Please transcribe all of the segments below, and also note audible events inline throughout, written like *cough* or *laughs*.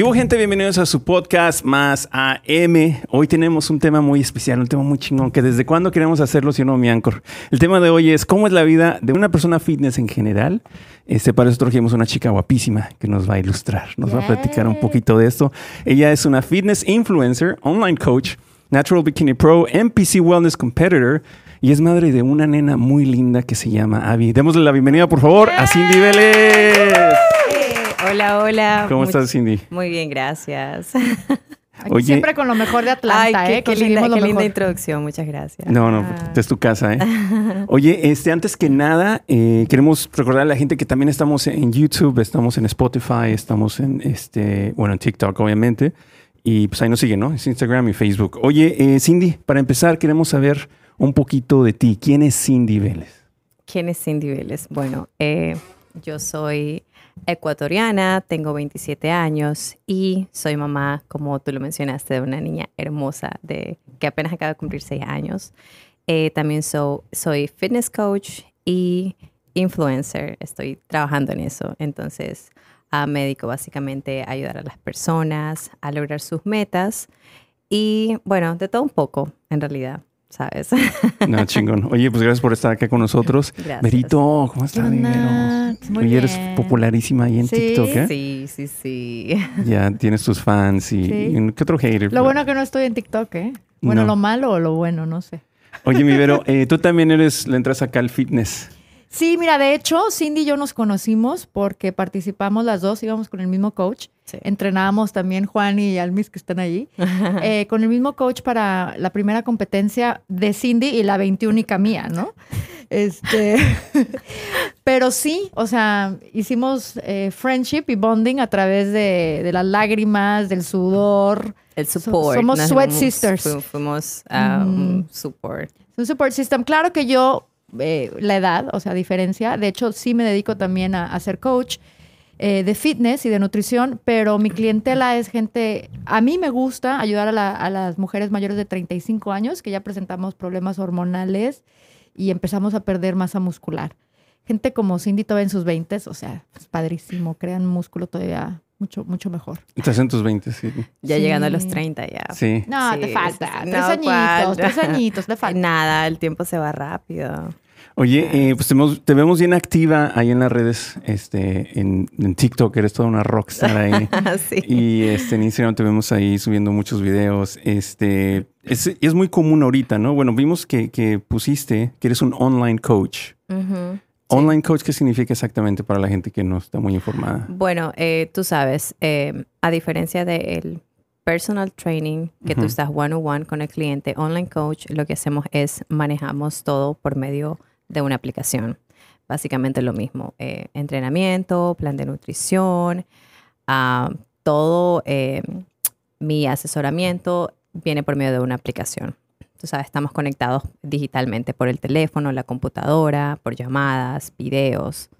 ¿Qué hubo, gente? Bienvenidos a su podcast Más AM. Hoy tenemos un tema muy especial, un tema muy chingón, que desde cuándo queremos hacerlo, si no, mi Anchor. El tema de hoy es cómo es la vida de una persona fitness en general. Este, para eso trajimos una chica guapísima que nos va a ilustrar, nos va a platicar un poquito de esto. Ella es una fitness influencer, online coach, natural bikini pro, NPC wellness competitor y es madre de una nena muy linda que se llama Abby. Démosle la bienvenida, por favor, a Cindy Vélez. Hola, hola. ¿Cómo estás, Cindy? Muy bien, gracias. Aquí siempre con lo mejor de Atlanta, Ay, ¿eh? Qué, linda, qué linda, introducción, muchas gracias. No, no, ah. es tu casa, ¿eh? *laughs* Oye, este, antes que nada, eh, queremos recordar a la gente que también estamos en YouTube, estamos en Spotify, estamos en este, bueno, en TikTok, obviamente. Y pues ahí nos siguen, ¿no? Es Instagram y Facebook. Oye, eh, Cindy, para empezar, queremos saber un poquito de ti. ¿Quién es Cindy Vélez? ¿Quién es Cindy Vélez? Bueno, eh, yo soy ecuatoriana, tengo 27 años y soy mamá, como tú lo mencionaste, de una niña hermosa de, que apenas acaba de cumplir 6 años. Eh, también soy fitness coach y influencer. Estoy trabajando en eso. Entonces, a me dedico básicamente a ayudar a las personas a lograr sus metas y, bueno, de todo un poco, en realidad. ¿Sabes? No, chingón. Oye, pues gracias por estar acá con nosotros. Gracias. Merito, ¿cómo estás, Muy Oye, eres popularísima ahí en TikTok, ¿eh? Sí, sí, sí. Ya tienes tus fans y, ¿qué otro hater? Lo bueno que no estoy en TikTok, ¿eh? Bueno, lo malo o lo bueno, no sé. Oye, mi Vero, eh, tú también eres, le entras acá al fitness. Sí, mira, de hecho, Cindy y yo nos conocimos porque participamos las dos, íbamos con el mismo coach. Entrenábamos también Juan y Almis, que están allí, *laughs* eh, con el mismo coach para la primera competencia de Cindy y la veintiúnica mía, ¿no? Este, *laughs* pero sí, o sea, hicimos eh, friendship y bonding a través de, las lágrimas, del sudor. El support. somos sweat sisters. Fuimos un support. Un support system. Claro que yo eh, la edad, o sea, diferencia. De hecho, sí me dedico también a, ser coach eh, de fitness y de nutrición, pero mi clientela es gente, a mí me gusta ayudar a, las mujeres mayores de 35 años que ya presentamos problemas hormonales y empezamos a perder masa muscular. Gente como Cindy todavía en sus 20, o sea, es padrísimo, crean músculo todavía mucho, mucho mejor. Estás en tus 20, sí. Ya llegando a los 30 ya. Sí. No, te falta. tres añitos, tres añitos, te falta. *laughs* Nada, el tiempo se va rápido. Oye, eh, pues te, vemos bien activa ahí en las redes, este, en, TikTok, eres toda una rockstar ahí. *laughs* sí. Y este, en Instagram te vemos ahí subiendo muchos videos. Este, es, es muy común ahorita, ¿no? Bueno, vimos que, que pusiste que eres un online coach. Online coach, ¿qué significa exactamente para la gente que no está muy informada? Bueno, eh, tú sabes, eh, a diferencia del personal training, que tú estás one on one con el cliente, online coach, lo que hacemos es manejamos todo por medio de una aplicación. Básicamente lo mismo, eh, entrenamiento, plan de nutrición, ah, todo mi asesoramiento viene por medio de una aplicación. Tú sabes, estamos conectados digitalmente por el teléfono, la computadora, por llamadas, videos.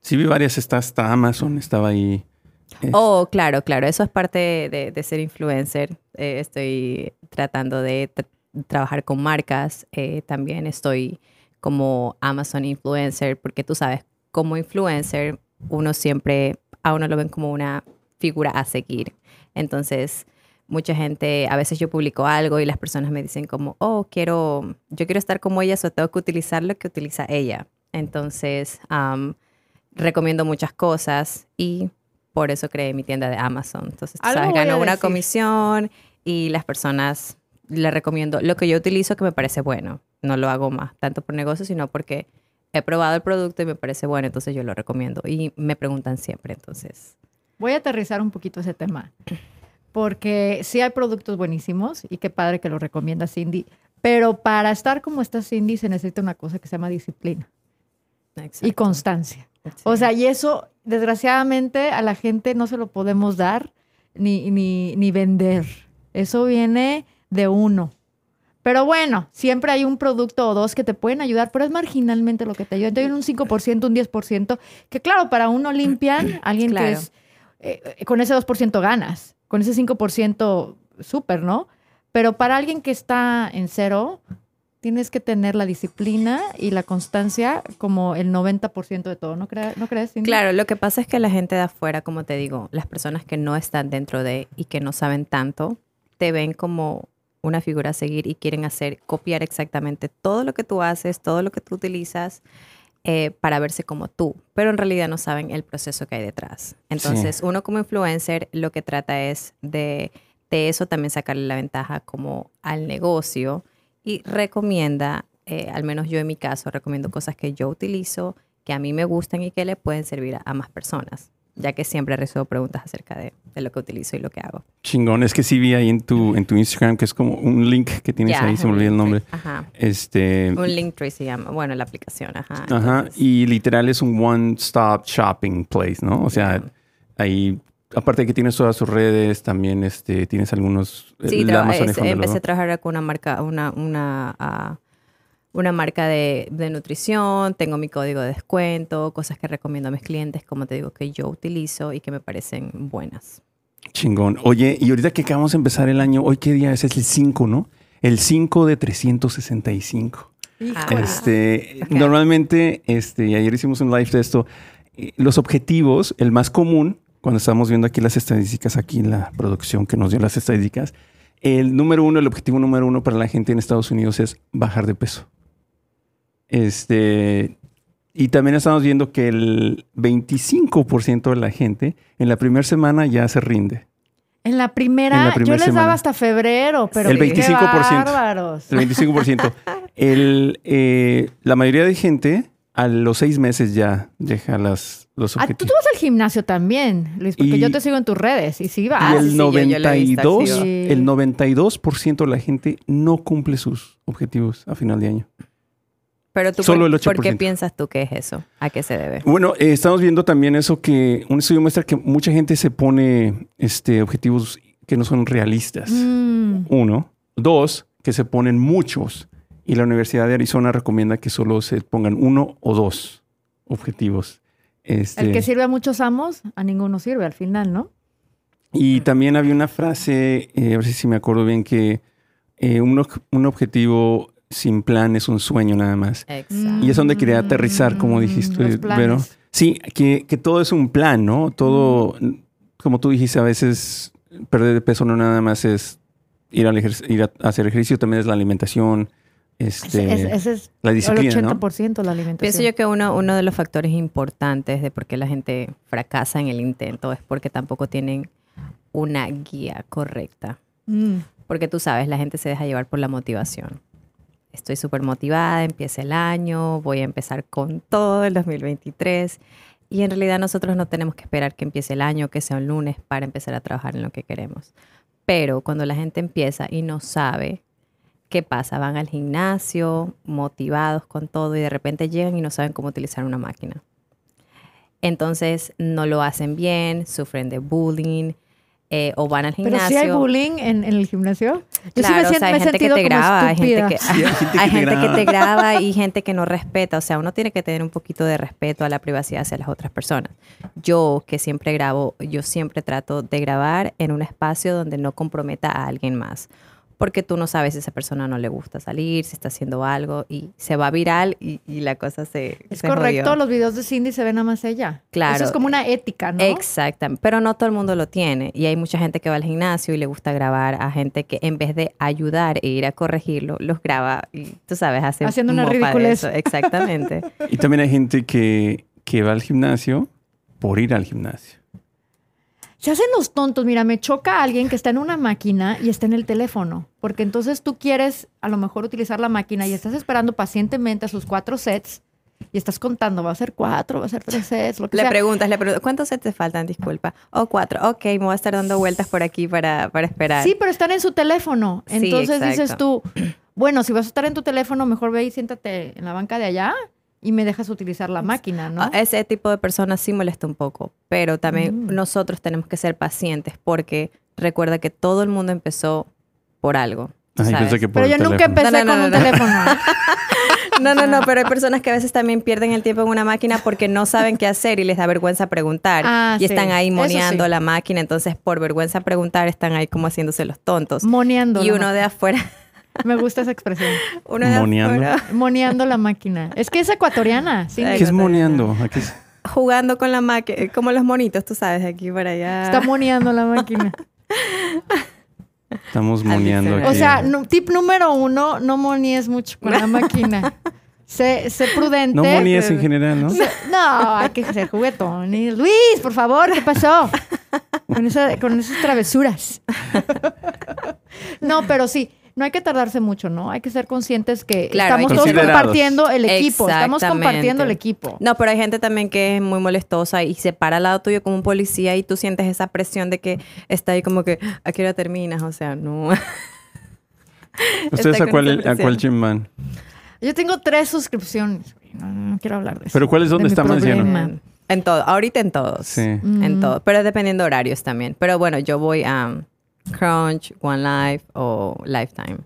Sí, vi varias, está hasta Amazon, estaba ahí. Oh, claro, claro, eso es parte de, ser influencer. Eh, estoy tratando de trabajar con marcas, eh, también estoy como Amazon influencer, porque tú sabes, como influencer, uno siempre, a uno lo ven como una figura a seguir. Entonces, mucha gente, a veces yo publico algo y las personas me dicen como, oh, quiero, yo quiero estar como ella, solo tengo que utilizar lo que utiliza ella. Entonces, recomiendo muchas cosas y por eso creé mi tienda de Amazon. Entonces, sabes, gano una comisión y las personas le recomiendo lo que yo utilizo que me parece bueno. No lo hago más, tanto por negocio, sino porque he probado el producto y me parece bueno, entonces yo lo recomiendo. Y me preguntan siempre, entonces. Voy a aterrizar un poquito ese tema porque sí hay productos buenísimos y qué padre que lo recomienda Cindy, pero para estar como está Cindy se necesita una cosa que se llama disciplina y constancia. O sea, y eso desgraciadamente a la gente no se lo podemos dar ni, ni, ni vender. Eso viene de uno. Pero bueno, siempre hay un producto o dos que te pueden ayudar, pero es marginalmente lo que te ayuda. Te un 5%, un 10%, que claro, para uno limpian, alguien que es, eh, con ese 2% ganas con ese 5% súper, ¿no? Pero para alguien que está en cero, tienes que tener la disciplina y la constancia como el 90% de todo, ¿no, crea- ¿no crees? Cindy? Claro, lo que pasa es que la gente de afuera, como te digo, las personas que no están dentro de y que no saben tanto, te ven como una figura a seguir y quieren hacer, copiar exactamente todo lo que tú haces, todo lo que tú utilizas eh, para verse como tú, pero en realidad no saben el proceso que hay detrás. Entonces, uno como influencer lo que trata es de, de eso también sacarle la ventaja como al negocio y recomienda, eh, al menos yo en mi caso, recomiendo cosas que yo utilizo, que a mí me gustan y que le pueden servir a, a más personas, ya que siempre recibo preguntas acerca de, de lo que utilizo y lo que hago. Chingón, es que sí vi ahí en tu, en tu Instagram que es como un link que tienes ahí, se me olvidó el nombre. Ajá. Este, Un Linktree se llama, bueno, la aplicación, ajá. ajá, entonces- y literal es un one-stop shopping place, ¿no? O sea, ahí, aparte de que tienes todas sus redes, también este, tienes algunos... Sí, la Amazon es- empecé a trabajar con una marca, una, una, ah, una marca de, de nutrición, tengo mi código de descuento, cosas que recomiendo a mis clientes, como te digo, que yo utilizo y que me parecen buenas. Chingón. Oye, y ahorita que acabamos de empezar el año, ¿hoy qué día es? Es el 5, ¿no? El 5 de 365. Híjole. Este, Ok. Normalmente, este, y ayer hicimos un live de esto, eh, los objetivos, el más común, cuando estamos viendo aquí las estadísticas, aquí la producción que nos dio las estadísticas, el número uno, el objetivo número uno para la gente en Estados Unidos es bajar de peso. Este, y también estamos viendo que el 25% de la gente en la primera semana ya se rinde. En la primera, En la primera yo les semana. daba hasta febrero, pero El qué 25%. bárbaros. El 25%. El, eh, la mayoría de gente a los seis meses ya deja las, los Ah, tú, objetivos. tú vas al gimnasio también, Luis, porque Y- yo te sigo en tus redes y sí Y vas. el sí, yo- yo lo he visto 92, activo. el 92% de la gente no cumple sus objetivos a final de año. Pero tú, Solo por, el ¿por qué 8%. piensas tú que es eso? ¿A qué se debe? Bueno, eh, estamos viendo también eso que un estudio muestra que mucha gente se pone este, objetivos que no son realistas. Mm, Uno. Dos, que se ponen muchos. Y la Universidad de Arizona recomienda que solo se pongan uno o dos objetivos. Este, El que sirve a muchos amos, a ninguno sirve al final, ¿no? Y también había una frase, eh, a ver si me acuerdo bien, que eh, un, un objetivo sin plan es un sueño nada más. Exacto. Y es donde quería aterrizar, como dijiste, Mm, planes. Vero. Sí, que, que todo es un plan, ¿no? Todo, como tú dijiste, a veces perder de peso no nada más es ir, al ejer- ir a hacer ejercicio, también es la alimentación, este, Ese, ese- ese es la el disciplina, ¿no? 80% la alimentación. Pienso yo que uno, uno de los factores importantes de por qué la gente fracasa en el intento es porque tampoco tienen una guía correcta. Mm. Porque tú sabes, la gente se deja llevar por la motivación. Estoy súper motivada, empieza el año, voy a empezar con todo el 2023. Y en realidad nosotros no tenemos que esperar que empiece el año, que sea un lunes, para empezar a trabajar en lo que queremos. Pero cuando la gente empieza y no sabe qué pasa, van al gimnasio motivados con todo y de repente llegan y no saben cómo utilizar una máquina. Entonces no lo hacen bien, sufren de bullying eh, o van al Pero gimnasio. sí hay bullying en, en el gimnasio. Yo sí Claro, me, o siento, sea, hay me gente que te graba, hay gente que, Sí, hay gente que *laughs* hay te gente que graba. te graba y gente que no respeta. O sea, uno tiene que tener un poquito de respeto a la privacidad hacia las otras personas. Yo, que siempre grabo, yo siempre trato de grabar en un espacio donde no comprometa a alguien más. Porque tú no sabes si esa persona no le gusta salir, si está haciendo algo y se va viral y, y la cosa se. Es se correcto, jodió. los videos de Cindy se ven nada más ella. Claro. Eso es como una ética, ¿no? Exactamente, pero no todo el mundo lo tiene y hay mucha gente que va al gimnasio y le gusta grabar a gente que en vez de ayudar e ir a corregirlo, los graba y tú sabes, hace Haciendo una ridiculez. eso. Exactamente. *laughs* Y también hay gente que, que va al gimnasio por ir al gimnasio. Se hacen los tontos. Mira, me choca alguien que está en una máquina y está en el teléfono. Porque entonces tú quieres a lo mejor utilizar la máquina y estás esperando pacientemente a sus cuatro sets y estás contando, va a ser cuatro, va a ser tres sets, lo que Le sea. preguntas, le preguntas, ¿cuántos sets te faltan? Disculpa. O cuatro. Ok, me voy a estar dando vueltas por aquí para, para esperar. Sí, pero están en su teléfono. Sí, Entonces dices tú, bueno, si vas a estar en tu teléfono, mejor ve y siéntate en la banca de allá y me dejas utilizar la máquina, ¿no? Ah, Ese tipo de personas sí molesta un poco, pero también Mm. nosotros tenemos que ser pacientes porque recuerda que todo el mundo empezó por algo. Ay, ¿sabes? pensé que por pero yo nunca empecé No, no, con no, un no. teléfono. *laughs* No, no, no, pero hay personas que a veces también pierden el tiempo en una máquina porque no saben qué hacer y les da vergüenza preguntar. Ah, y sí. están ahí moneando sí. la máquina, entonces por vergüenza preguntar están ahí como haciéndose los tontos. Moneando. y uno de afuera, Me gusta esa expresión. De Moneando. Moneando la máquina. Es que es ecuatoriana. Sí. ¿Qué es moneando? Aquí es- jugando con la máquina, como los monitos, tú sabes, de aquí para allá. Está moneando la máquina. Estamos moneando aquí. O sea, no- tip número uno, no moníes mucho con la máquina. Sé, sé prudente. no monías en general, ¿no? Sé- No, hay que ser juguetón. Luis, por favor, ¿qué pasó? Con, esa- con esas travesuras. No, pero sí, no hay que tardarse mucho, ¿no? Hay que ser conscientes que Claro, estamos todos compartiendo el equipo. Estamos compartiendo el equipo. No, pero hay gente también que es muy molestosa y se para al lado tuyo como un policía y tú sientes esa presión de que está ahí como que, ¿a qué hora terminas? O sea, no. *laughs* ¿Ustedes a cuál, a cuál gym van? Yo tengo tres suscripciones. No, quiero hablar de eso. ¿Pero cuál es donde está más lleno? En, todo, ahorita en todos. Sí. En todo, pero dependiendo de horarios también. Pero bueno, yo voy a Crunch, One Life o Lifetime.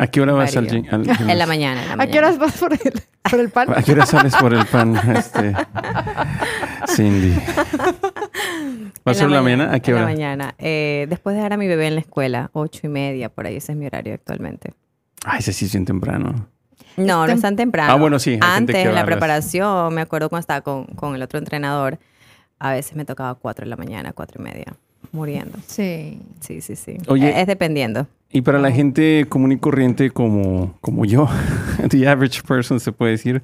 ¿A qué hora vas al al *laughs* En la mañana, en la ¿A qué horas vas por el, por el pan? ¿A qué hora sales por el pan, *laughs* este, Cindy? ¿Vas a En la mañana? ¿A qué en hora? la mañana. Eh, después de dejar a mi bebé en la escuela, ocho y media, por ahí. Ese es mi horario actualmente. Ay, ese sí es bien temprano. No, no es tan temprano. Ah, bueno, sí, Antes, en la preparación, me acuerdo cuando estaba con, con el otro entrenador, a veces me tocaba cuatro de la mañana, cuatro y media, muriendo. Sí. Sí, sí, sí. Oye. Es dependiendo. Y para la gente común y corriente como, como yo, *laughs* the average person se puede decir,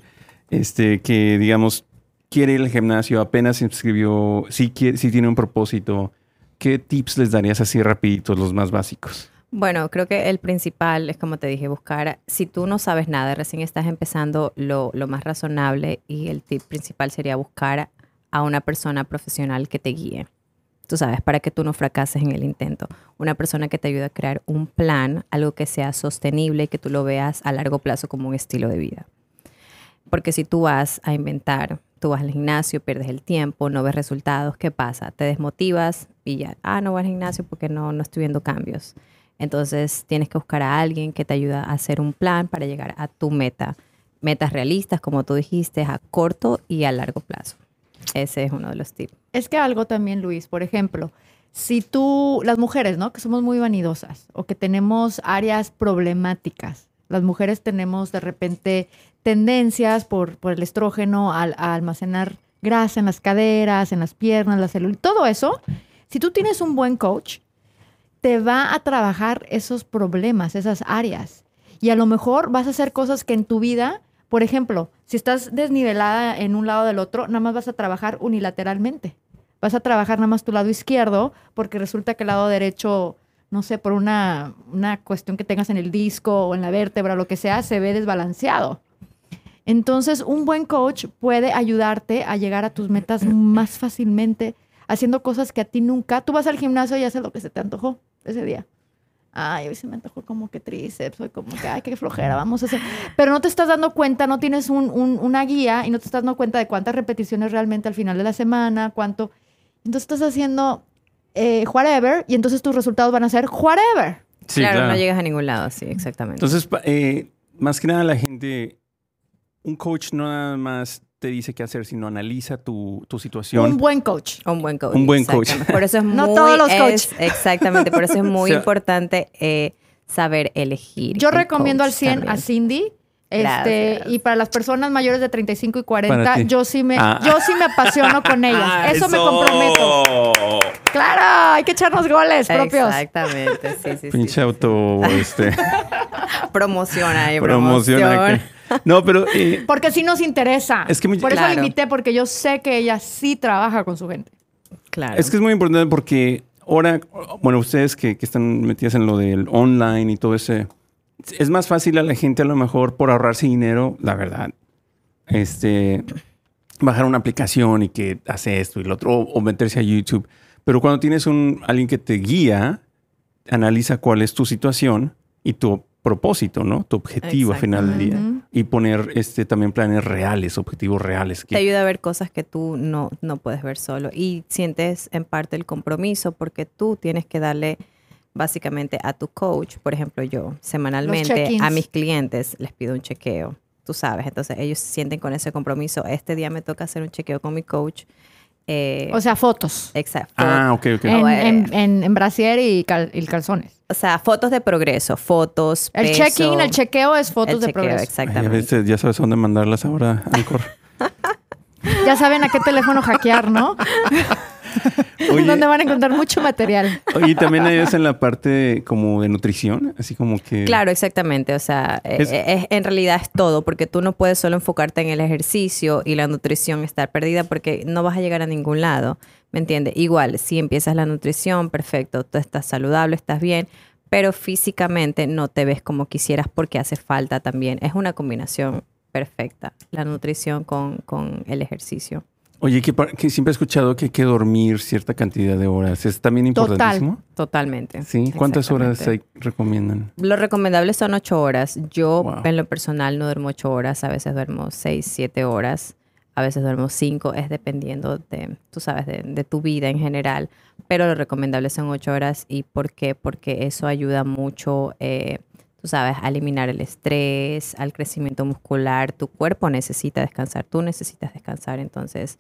este, que digamos, quiere ir al gimnasio, apenas se inscribió, si, quiere, si tiene un propósito, ¿qué tips les darías así rapiditos, los más básicos? Bueno, creo que el principal es, como te dije, buscar, si tú no sabes nada, recién estás empezando, lo, lo más razonable y el tip principal sería buscar a una persona profesional que te guíe. Tú sabes, para que tú no fracases en el intento. Una persona que te ayude a crear un plan, algo que sea sostenible y que tú lo veas a largo plazo como un estilo de vida. Porque si tú vas a inventar, tú vas al gimnasio, pierdes el tiempo, no ves resultados, ¿qué pasa? Te desmotivas y ya, ah, no voy al gimnasio porque no, no estoy viendo cambios. Entonces tienes que buscar a alguien que te ayude a hacer un plan para llegar a tu meta. Metas realistas, como tú dijiste, a corto y a largo plazo. Ese es uno de los tips. Es que algo también, Luis, por ejemplo, si tú, las mujeres, ¿no? Que somos muy vanidosas o que tenemos áreas problemáticas. Las mujeres tenemos de repente tendencias por, el estrógeno a, almacenar grasa en las caderas, en las piernas, la célula, todo eso. Si tú tienes un buen coach, te va a trabajar esos problemas, esas áreas. Y a lo mejor vas a hacer cosas que en tu vida, por ejemplo, si estás desnivelada en un lado del otro, nada más vas a trabajar unilateralmente. Vas a trabajar nada más tu lado izquierdo porque resulta que el lado derecho, no sé, por una, una cuestión que tengas en el disco o en la vértebra, lo que sea, se ve desbalanceado. Entonces, un buen coach puede ayudarte a llegar a tus metas más fácilmente, haciendo cosas que a ti nunca. Tú vas al gimnasio y haces lo que se te antojó ese día. Ay, hoy se me antojó como que tríceps, hoy como que, ay, qué flojera, vamos a hacer. Pero no te estás dando cuenta, no tienes un- un- una guía y no te estás dando cuenta de cuántas repeticiones realmente al final de la semana, cuánto. Entonces estás haciendo eh, whatever y entonces tus resultados van a ser whatever. Sí, claro, no llegas a ningún lado, sí, exactamente. Entonces, eh, más que nada la gente, un coach no nada más te dice qué hacer, sino analiza tu, tu situación. Un buen coach. Un buen coach. Un buen coach. Por eso es *laughs* muy... No todos los es- coach. *laughs* exactamente, por eso es *laughs* muy O sea- importante eh, saber elegir. Yo el recomiendo coach al 100 a. Cindy. Este, Gracias. y para las personas mayores de 35 y Para 40, ti. yo sí me, Ah. yo sí me apasiono con ellas. Ah, eso, me comprometo. Claro, hay que echarnos goles propios. Exactamente, sí, sí, sí, Pinche sí. auto, este, Promociona y promociona. promoción. No, pero eh, Porque sí nos interesa. Es que muy- Por eso la invité, porque yo sé que ella sí trabaja con su gente. Claro. es que es muy importante porque ahora, bueno, ustedes que, que están metidas en lo del online y todo ese, es más fácil a la gente a lo mejor por ahorrarse dinero, la verdad, este, bajar una aplicación y que hace esto y lo otro, o, o meterse a YouTube. Pero cuando tienes un, alguien que te guía, analiza cuál es tu situación y tu propósito, ¿no? Tu objetivo al final del día. Y poner este, también planes reales, objetivos reales. te ayuda a ver cosas que tú no, no puedes ver solo y sientes en parte el compromiso porque tú tienes que darle básicamente a tu coach, por ejemplo yo, semanalmente a mis clientes les pido un chequeo, tú sabes, entonces ellos se sienten con ese compromiso, este día me toca hacer un chequeo con mi coach Eh, O sea, fotos. exacto. Ah, ok, ok. En, Oh, eh. en, en, en brasier y, cal- y calzones. O sea, fotos de progreso, fotos, El check-in, el chequeo es fotos el de progreso. Ay, a Exactamente. veces ya sabes dónde mandarlas ahora, Ancor. *laughs* Ya saben a qué teléfono hackear, ¿no? *laughs* *laughs* Oye, Donde van a encontrar mucho material. y también hay en la parte como de nutrición, así como que... Claro, exactamente. O sea, eh, Es- es- en realidad es todo, porque tú no puedes solo enfocarte en el ejercicio y la nutrición estar perdida porque no vas a llegar a ningún lado. ¿Me entiendes? Igual, si empiezas la nutrición, perfecto, tú estás saludable, estás bien, pero físicamente no te ves como quisieras porque hace falta también. Es una combinación perfecta, la nutrición con, con el ejercicio. Oye, que, siempre he escuchado que hay que dormir cierta cantidad de horas. ¿Es también Total. importantísimo? Totalmente. Sí. ¿Cuántas horas hay- recomiendan? Lo recomendable son ocho horas. Yo, Wow. en lo personal, no duermo ocho horas. A veces duermo seis, siete horas. A veces duermo cinco. Es dependiendo de, tú sabes, de, de tu vida en general. Pero lo recomendable son ocho horas. ¿Y por qué? Porque eso ayuda mucho, eh, tú sabes, a eliminar el estrés, al crecimiento muscular. Tu cuerpo necesita descansar. Tú necesitas descansar. Entonces...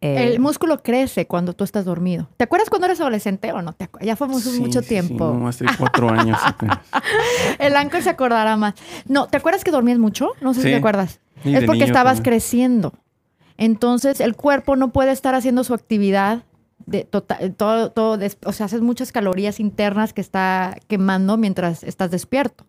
eh, El músculo crece cuando tú estás dormido. ¿Te acuerdas cuando eres adolescente o no? te ya fue mucho, Sí, mucho sí, sí, tiempo. no, hace cuatro *laughs* años. El Anchor se acordará más. No, ¿te acuerdas que dormías mucho? No sé si te acuerdas. Y es porque estabas también. creciendo. Entonces, el cuerpo no puede estar haciendo su actividad de total, todo, todo o sea, haces muchas calorías internas que está quemando mientras estás despierto.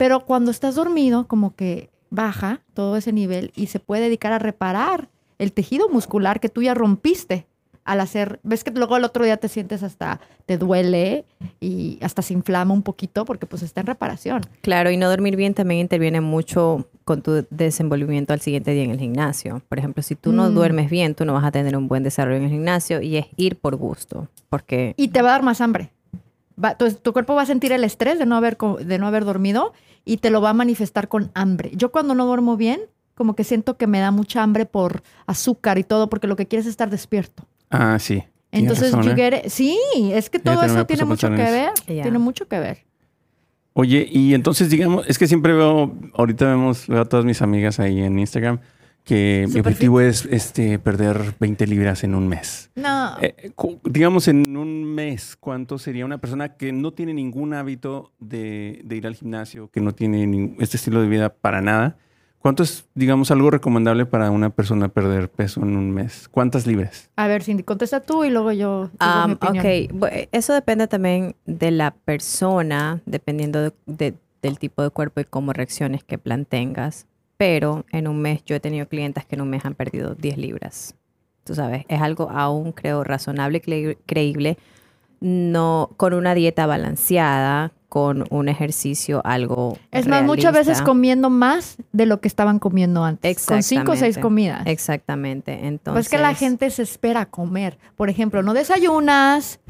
Pero cuando estás dormido, como que baja todo ese nivel y se puede dedicar a reparar el tejido muscular que tú ya rompiste al hacer, ves que luego el otro día te sientes hasta, te duele y hasta se inflama un poquito porque pues está en reparación. Claro, y no dormir bien también interviene mucho con tu desenvolvimiento al siguiente día en el gimnasio. Por ejemplo, si tú no Mm. duermes bien, tú no vas a tener un buen desarrollo en el gimnasio y es ir por gusto, porque Y te va a dar más hambre. Va- tu, tu cuerpo va a sentir el estrés de no, haber, de no haber dormido y te lo va a manifestar con hambre. Yo cuando no duermo bien, como que siento que me da mucha hambre por azúcar y todo, porque lo que quieres es estar despierto. Ah, sí. Entonces, razón, ¿eh? sí, es que todo eso tiene mucho que ver. Tiene mucho que ver. Oye, y entonces, digamos, es que siempre veo, ahorita vemos, veo a todas mis amigas ahí en Instagram, que mi objetivo es este, perder 20 libras en un mes. No. Eh, digamos, en un mes, ¿cuánto sería una persona que no tiene ningún hábito de, de ir al gimnasio, que no tiene este estilo de vida para nada? ¿Cuánto es, digamos, algo recomendable para una persona perder peso en un mes? ¿Cuántas libras? A ver, Cindy, contesta tú y luego yo. Um, ok, bu- eso depende también de la persona, dependiendo de- de- del tipo de cuerpo y cómo reacciones que plan tengas. Pero en un mes yo he tenido clientes que en un mes han perdido 10 libras. Tú sabes, es algo aún creo razonable creíble, no con una dieta balanceada, con un ejercicio algo Es más, muchas veces comiendo más de lo que estaban comiendo antes. Con cinco o seis comidas. Exactamente. Entonces, Pues que la gente se espera comer. Por ejemplo, no desayunas,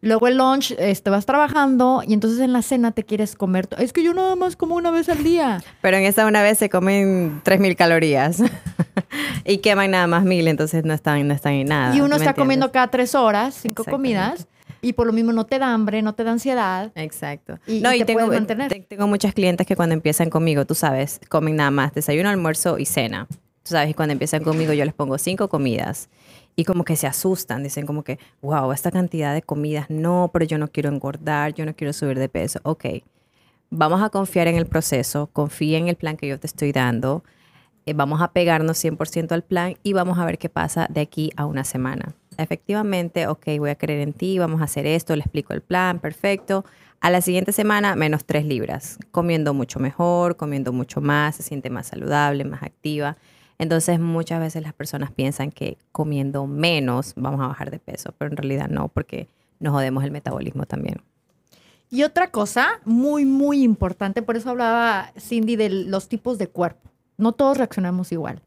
luego el lunch este, vas trabajando y entonces en la cena te quieres comer. Es que yo nada más como una vez al día. *laughs* Pero en esa una vez se comen 3.000 calorías *laughs* y queman nada más 1.000, entonces no están, no están en nada. y uno ¿me está entiendes? comiendo cada tres horas, cinco comidas, y por lo mismo no te da hambre, no te da ansiedad. Exacto. Y- no, y y, te tengo, puedes mantener. te- tengo muchas clientes que cuando empiezan conmigo, tú sabes, comen nada más desayuno, almuerzo y cena. Tú sabes, y cuando empiezan conmigo yo les pongo cinco comidas. Y como que se asustan, dicen como que, wow, esta cantidad de comidas, no, pero yo no quiero engordar, yo no quiero subir de peso. Ok, vamos a confiar en el proceso, confía en el plan que yo te estoy dando, eh, vamos a pegarnos 100% al plan y vamos a ver qué pasa de aquí a una semana. Efectivamente, ok, voy a creer en ti, vamos a hacer esto, le explico el plan, perfecto. A la siguiente semana, menos 3 libras, comiendo mucho mejor, comiendo mucho más, se siente más saludable, más activa. Entonces, muchas veces las personas piensan que comiendo menos vamos a bajar de peso, pero en realidad no, porque nos jodemos el metabolismo también. Y otra cosa muy, muy importante, por eso hablaba Cindy de los tipos de cuerpo. No todos reaccionamos igual.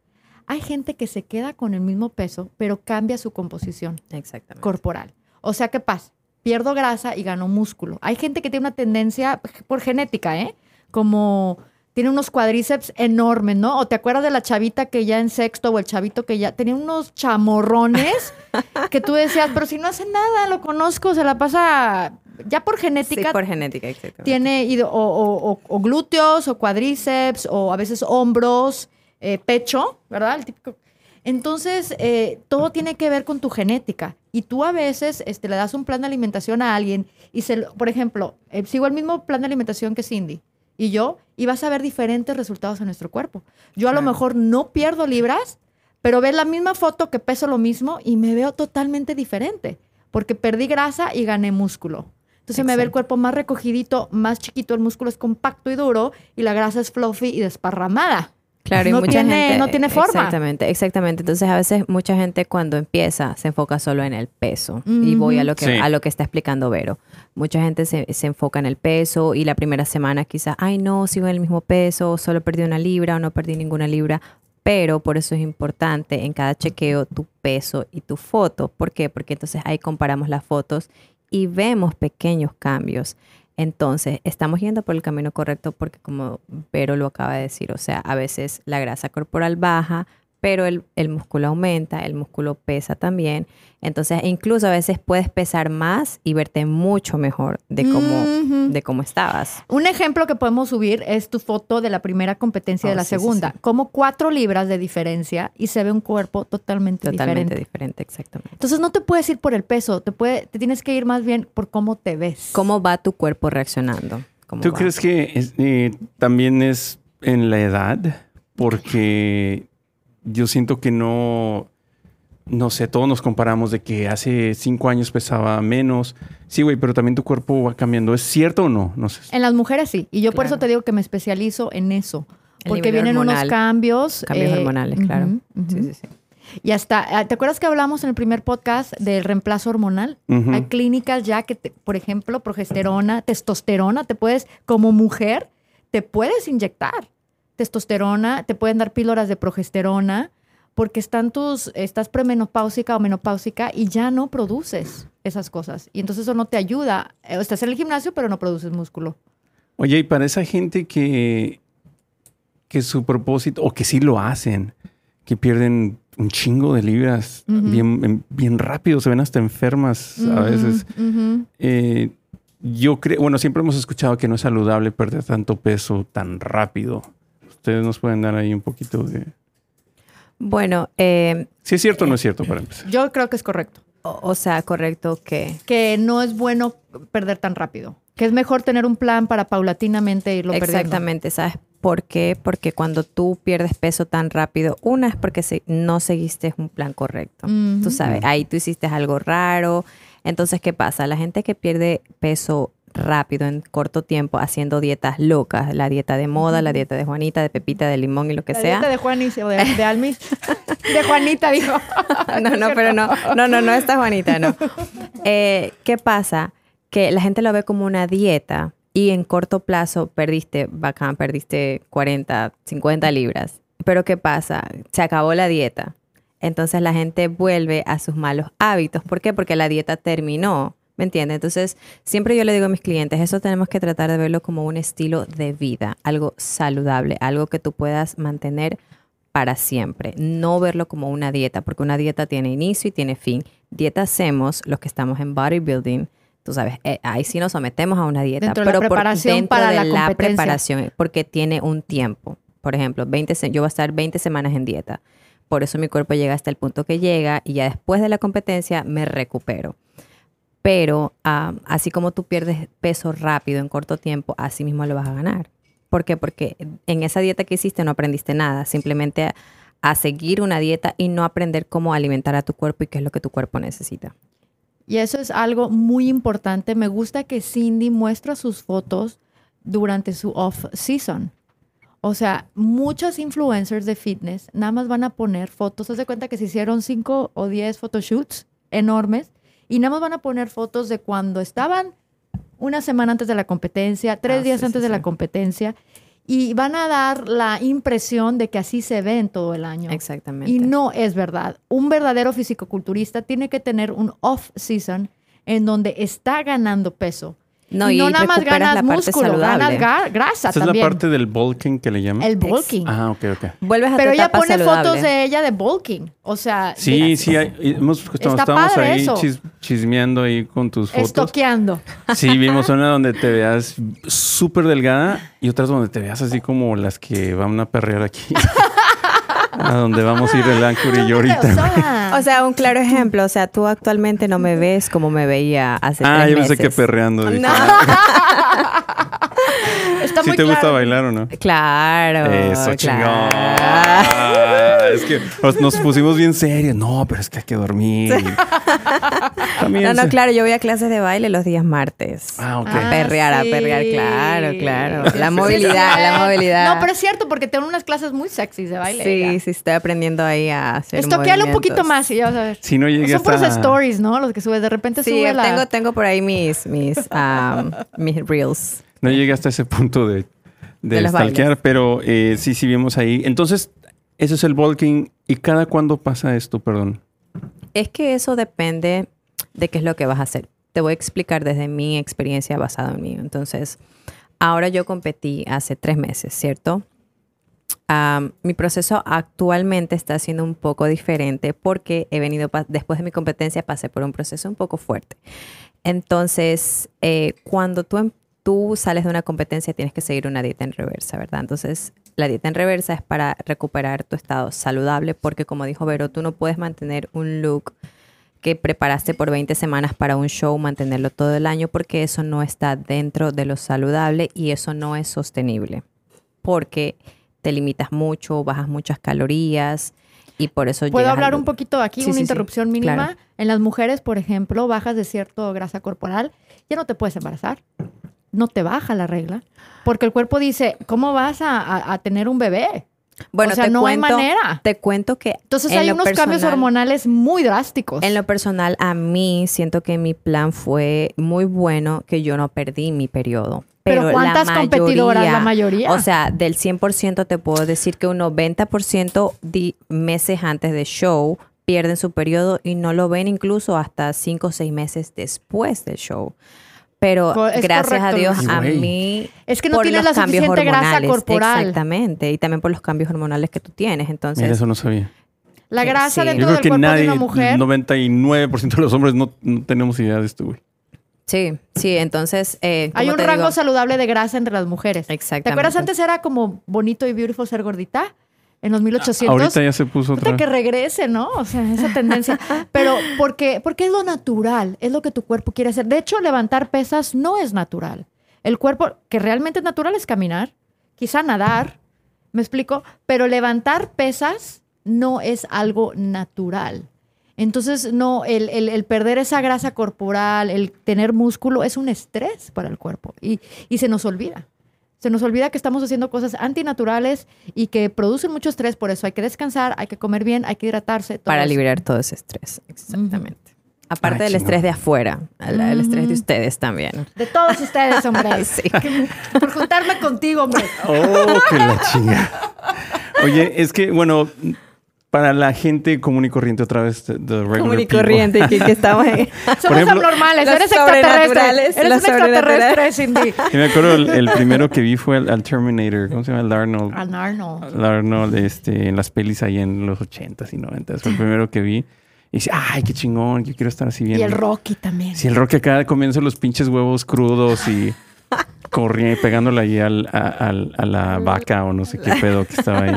Hay gente que se queda con el mismo peso, pero cambia su composición Exactamente. corporal. O sea, ¿qué pasa? Pierdo grasa y gano músculo. Hay gente que tiene una tendencia por genética, ¿eh? Como tiene unos cuadríceps enormes, ¿no? O te acuerdas de la chavita que ya en sexto o el chavito que ya tenía unos chamorrones que tú decías, pero si no hace nada, lo conozco, se la pasa ya por Sí, genética. por genética, exactamente. Tiene ido- o, o- o- o glúteos o cuadríceps o a veces hombros, eh, pecho, ¿verdad? El típico. Entonces, eh, todo tiene que ver con tu genética. Y tú a veces este, le das un plan de alimentación a alguien y, se, por ejemplo, eh, sigo el mismo plan de alimentación que Cindy y yo, y vas a ver diferentes resultados en nuestro cuerpo. Yo a lo mejor no pierdo libras, pero ves la misma foto que peso lo mismo y me veo totalmente diferente, porque perdí grasa y gané músculo. Entonces me ve el cuerpo más recogidito, más chiquito, el músculo es compacto y duro y la grasa es fluffy y desparramada. Claro, y No mucha tiene- gente. no tiene forma. Exactamente, exactamente. Entonces, a veces mucha gente cuando empieza se enfoca solo en el peso. Y voy a lo que, Sí. a lo que está explicando Vero. Mucha gente se, se enfoca en el peso y la primera semana quizás, ay, no, sigo en el mismo peso, solo perdí una libra o no perdí ninguna libra. Pero por eso es importante en cada chequeo tu peso y tu foto. ¿Por qué? Porque entonces ahí comparamos las fotos y vemos pequeños cambios. Entonces, estamos yendo por el camino correcto porque como Vero lo acaba de decir, o sea, a veces la grasa corporal baja, pero el, el músculo aumenta, el músculo pesa también. Entonces, incluso a veces puedes pesar más y verte mucho mejor de cómo, de cómo estabas. Un ejemplo que podemos subir es tu foto de la primera competencia Oh, de la sí, sí, segunda. sí. Como cuatro libras de diferencia y se ve un cuerpo totalmente, Totalmente diferente. diferente, exactamente. Entonces no te puedes ir por el peso, te, puede, te tienes que ir más bien por cómo te ves. ¿Cómo va tu cuerpo reaccionando? ¿Cómo ¿Tú va? crees que es- eh, también es en la edad? Porque yo siento que no, no sé, todos nos comparamos de que hace cinco años pesaba menos. Sí, güey, pero también tu cuerpo va cambiando. ¿Es cierto o no? No sé. En las mujeres sí. Y yo por eso te digo que me especializo en eso. El Porque vienen unos cambios. Cambios eh, hormonales, claro. Sí, sí, sí. Y hasta, ah, ¿te acuerdas que hablamos en el primer podcast del reemplazo hormonal? Hay clínicas ya que, te- por ejemplo, progesterona, testosterona, te puedes, como mujer, te puedes inyectar testosterona, te pueden dar píldoras de progesterona, porque están tus, estás premenopáusica o menopáusica y ya no produces esas cosas. Y entonces eso no te ayuda. Eh, Estás en el gimnasio, pero no produces músculo. Oye, y para esa gente que, que su propósito, o que sí lo hacen, que pierden un chingo de libras bien, bien rápido, se ven hasta enfermas a veces. Eh, yo creo, bueno, siempre hemos escuchado que no es saludable perder tanto peso tan rápido. Ustedes nos pueden dar ahí un poquito de... Bueno, eh, Si es cierto o no es cierto para empezar. Yo creo que es correcto. o, o sea, correcto que... Que no es bueno perder tan rápido. Que es mejor tener un plan para paulatinamente irlo perdiendo. Exactamente, ¿sabes por qué? Porque cuando tú pierdes peso tan rápido, una es porque no seguiste un plan correcto. Tú sabes, ahí tú hiciste algo raro. Entonces, ¿qué pasa? La gente que pierde peso rápido en corto tiempo haciendo dietas locas, la dieta de moda, la dieta de Juanita, de Pepita, de limón y lo que La sea. dieta de Juanis o de, de *laughs* Almis. de Juanita, dijo. *laughs* No, *laughs* no, pero no, no, no, no está Juanita, no. Eh, ¿Qué pasa? Que la gente lo ve como una dieta y en corto plazo perdiste, bacán, perdiste 40, 50 libras. Pero ¿qué pasa? Se acabó la dieta. Entonces la gente vuelve a sus malos hábitos. ¿Por qué? Porque la dieta terminó. ¿Me entiendes? Entonces, siempre yo le digo a mis clientes, eso tenemos que tratar de verlo como un estilo de vida, algo saludable, algo que tú puedas mantener para siempre, no verlo como una dieta, porque una dieta tiene inicio y tiene fin. Dieta hacemos los que estamos en bodybuilding, tú sabes, eh, ahí sí nos sometemos a una dieta, Dentro de la pero por- dentro para de la la preparación, porque tiene un tiempo. Por ejemplo, 20, se- yo voy a estar 20 semanas en dieta. Por eso mi cuerpo llega hasta el punto que llega y ya después de la competencia me recupero. Pero ah, así como tú pierdes peso rápido en corto tiempo, así mismo lo vas a ganar. ¿Por qué? Porque en esa dieta que hiciste no aprendiste nada, simplemente a, seguir una dieta y no aprender cómo alimentar a tu cuerpo y qué es lo que tu cuerpo necesita. Y eso es algo muy importante. Me gusta que Cindy muestra sus fotos durante su off-season. O sea, muchos influencers de fitness nada más van a poner fotos. Haz de cuenta que se hicieron 5 o 10 photoshoots enormes y nada más van a poner fotos de cuando estaban una semana antes de la competencia, tres Ah, días sí, antes sí, de la competencia y van a dar la impresión de que así se ven todo el año. Exactamente. Y no es verdad. Un verdadero fisicoculturista tiene que tener un off-season en donde está ganando peso. No, y no nada más ganas músculo, ganas ga- grasa Esa es la también. parte del bulking que le llaman. El bulking. Ah, ok, ok. Vuelves a Pero tu ella etapa pone saludable. fotos de ella de bulking. O sea, Sí, de- sí, hay- hemos, estamos, Está estábamos padre ahí eso. chis- chismeando ahí con tus fotos. estoqueando. Sí, vimos *laughs* una donde te veas súper delgada y otras donde te veas así como las que van a perrear aquí. *laughs* A donde vamos a ir el Anchor y yo ahorita. O sea, un claro ejemplo. O sea, tú actualmente no me ves como me veía hace Ah, tres yo pensé meses. que perreando. dije, No. Está ¿Sí muy te gusta claro. bailar o no? Claro. Eso, chingón. claro. Ah, es que nos- pusimos bien serios. No, pero es que hay que dormir. También No, no, se- claro, yo voy a clases de baile los días martes. Ah, ok. A perrear, a sí. perrear, claro, claro. La movilidad, la movilidad. No, pero es cierto, porque tengo unas clases muy sexys de baile. Sí, sí, estoy aprendiendo ahí a hacer Estoquealo un poquito más y ya vas a ver. Si no llegué Son puros hasta- stories, ¿no? Los que subes. De repente Sí, sube la... tengo, tengo por ahí mis, mis, um, mis reels. *laughs* No llegué hasta ese punto de, de, De stalkear, pero eh, sí, sí vimos ahí. Entonces, ese es el bulking. ¿Y cada cuándo pasa esto? Perdón. Es que eso depende de qué es lo que vas a hacer. Te voy a explicar desde mi experiencia basada en mí. Entonces, ahora yo competí hace tres meses, ¿cierto? Mi proceso actualmente está siendo un poco diferente porque he venido, después de mi competencia, pasé por un proceso un poco fuerte. Entonces, eh, cuando tú, em- tú sales de una competencia, tienes que seguir una dieta en reversa, ¿verdad? Entonces, la dieta en reversa es para recuperar tu estado saludable porque, como dijo Vero, tú no puedes mantener un look que preparaste por 20 semanas para un show, mantenerlo todo el año, porque eso no está dentro de lo saludable y eso no es sostenible. Porque te limitas mucho, bajas muchas calorías y por eso ¿Puedo hablar al un poquito aquí? Sí, una sí, sí. interrupción mínima. Claro. En las mujeres, por ejemplo, bajas de cierto grasa corporal, ya no te puedes embarazar. No te baja la regla. Porque el cuerpo dice, ¿cómo vas a, a- a tener un bebé? Bueno, o sea, te no hay cuento, manera. Te cuento que Entonces en hay lo unos cambios personal- hormonales muy drásticos. En lo personal, a mí siento que mi plan fue muy bueno, que yo no perdí mi periodo. Pero Pero, ¿cuántas la competidoras? mayoría, La mayoría. O sea, del 100% te puedo decir que un 90% di- meses antes de show pierden su periodo y no lo ven incluso hasta 5 o 6 meses después del show. Pero es gracias a correcto, Dios, Luis. a mí Es que no por tienes los la cambios suficiente grasa hormonales, corporal. Exactamente, y también por los cambios hormonales que tú tienes. Entonces, Mira, eso no sabía. la Sí, grasa sí. dentro Yo creo del que cuerpo de nadie, una mujer. 99% de los hombres no, no tenemos idea de esto, güey. sí, sí, entonces... eh, Hay un te rango digo- saludable de grasa entre las mujeres. Exactamente. ¿Te acuerdas antes era como bonito y beautiful ser gordita? En los 1800. Ahorita ya se puso otra. que regrese, ¿no? O sea, esa *laughs* tendencia. Pero porque, porque es lo natural, es lo que tu cuerpo quiere hacer. De hecho, levantar pesas no es natural. El cuerpo que realmente es natural es caminar, quizá nadar, ¿me explico? Pero levantar pesas no es algo natural. Entonces, no, el, el- el perder esa grasa corporal, el tener músculo, es un estrés para el cuerpo y, y se nos olvida. Se nos olvida que estamos haciendo cosas antinaturales y que producen mucho estrés, por eso hay que descansar, hay que comer bien, hay que hidratarse. todo para eso. liberar todo ese estrés. Exactamente. Aparte Ah, del estrés de afuera, el, el estrés de ustedes también. De todos ustedes, hombre. *laughs* Sí. Por juntarme contigo, hombre. Oh, que la chinga. Oye, es que, bueno, para la gente común y corriente, otra vez, regular Común y corriente, que, que estamos en... Somos ejemplo, abnormales. Eres extraterrestre. Eres un extraterrestre, Cindy. Y me acuerdo, el, el primero que vi fue al, al Terminator. ¿Cómo se llama? El Arnold. Al Arnold. El Arnold, este, en las pelis ahí en los 80s y 90s. Fue el primero que vi. Y dice, ay, qué chingón, yo quiero estar así bien. Y el Rocky también. Sí, el Rocky acá comienza los pinches huevos crudos y corría y pegándole ahí al- a, al- a la vaca o no sé qué *laughs* pedo que estaba ahí.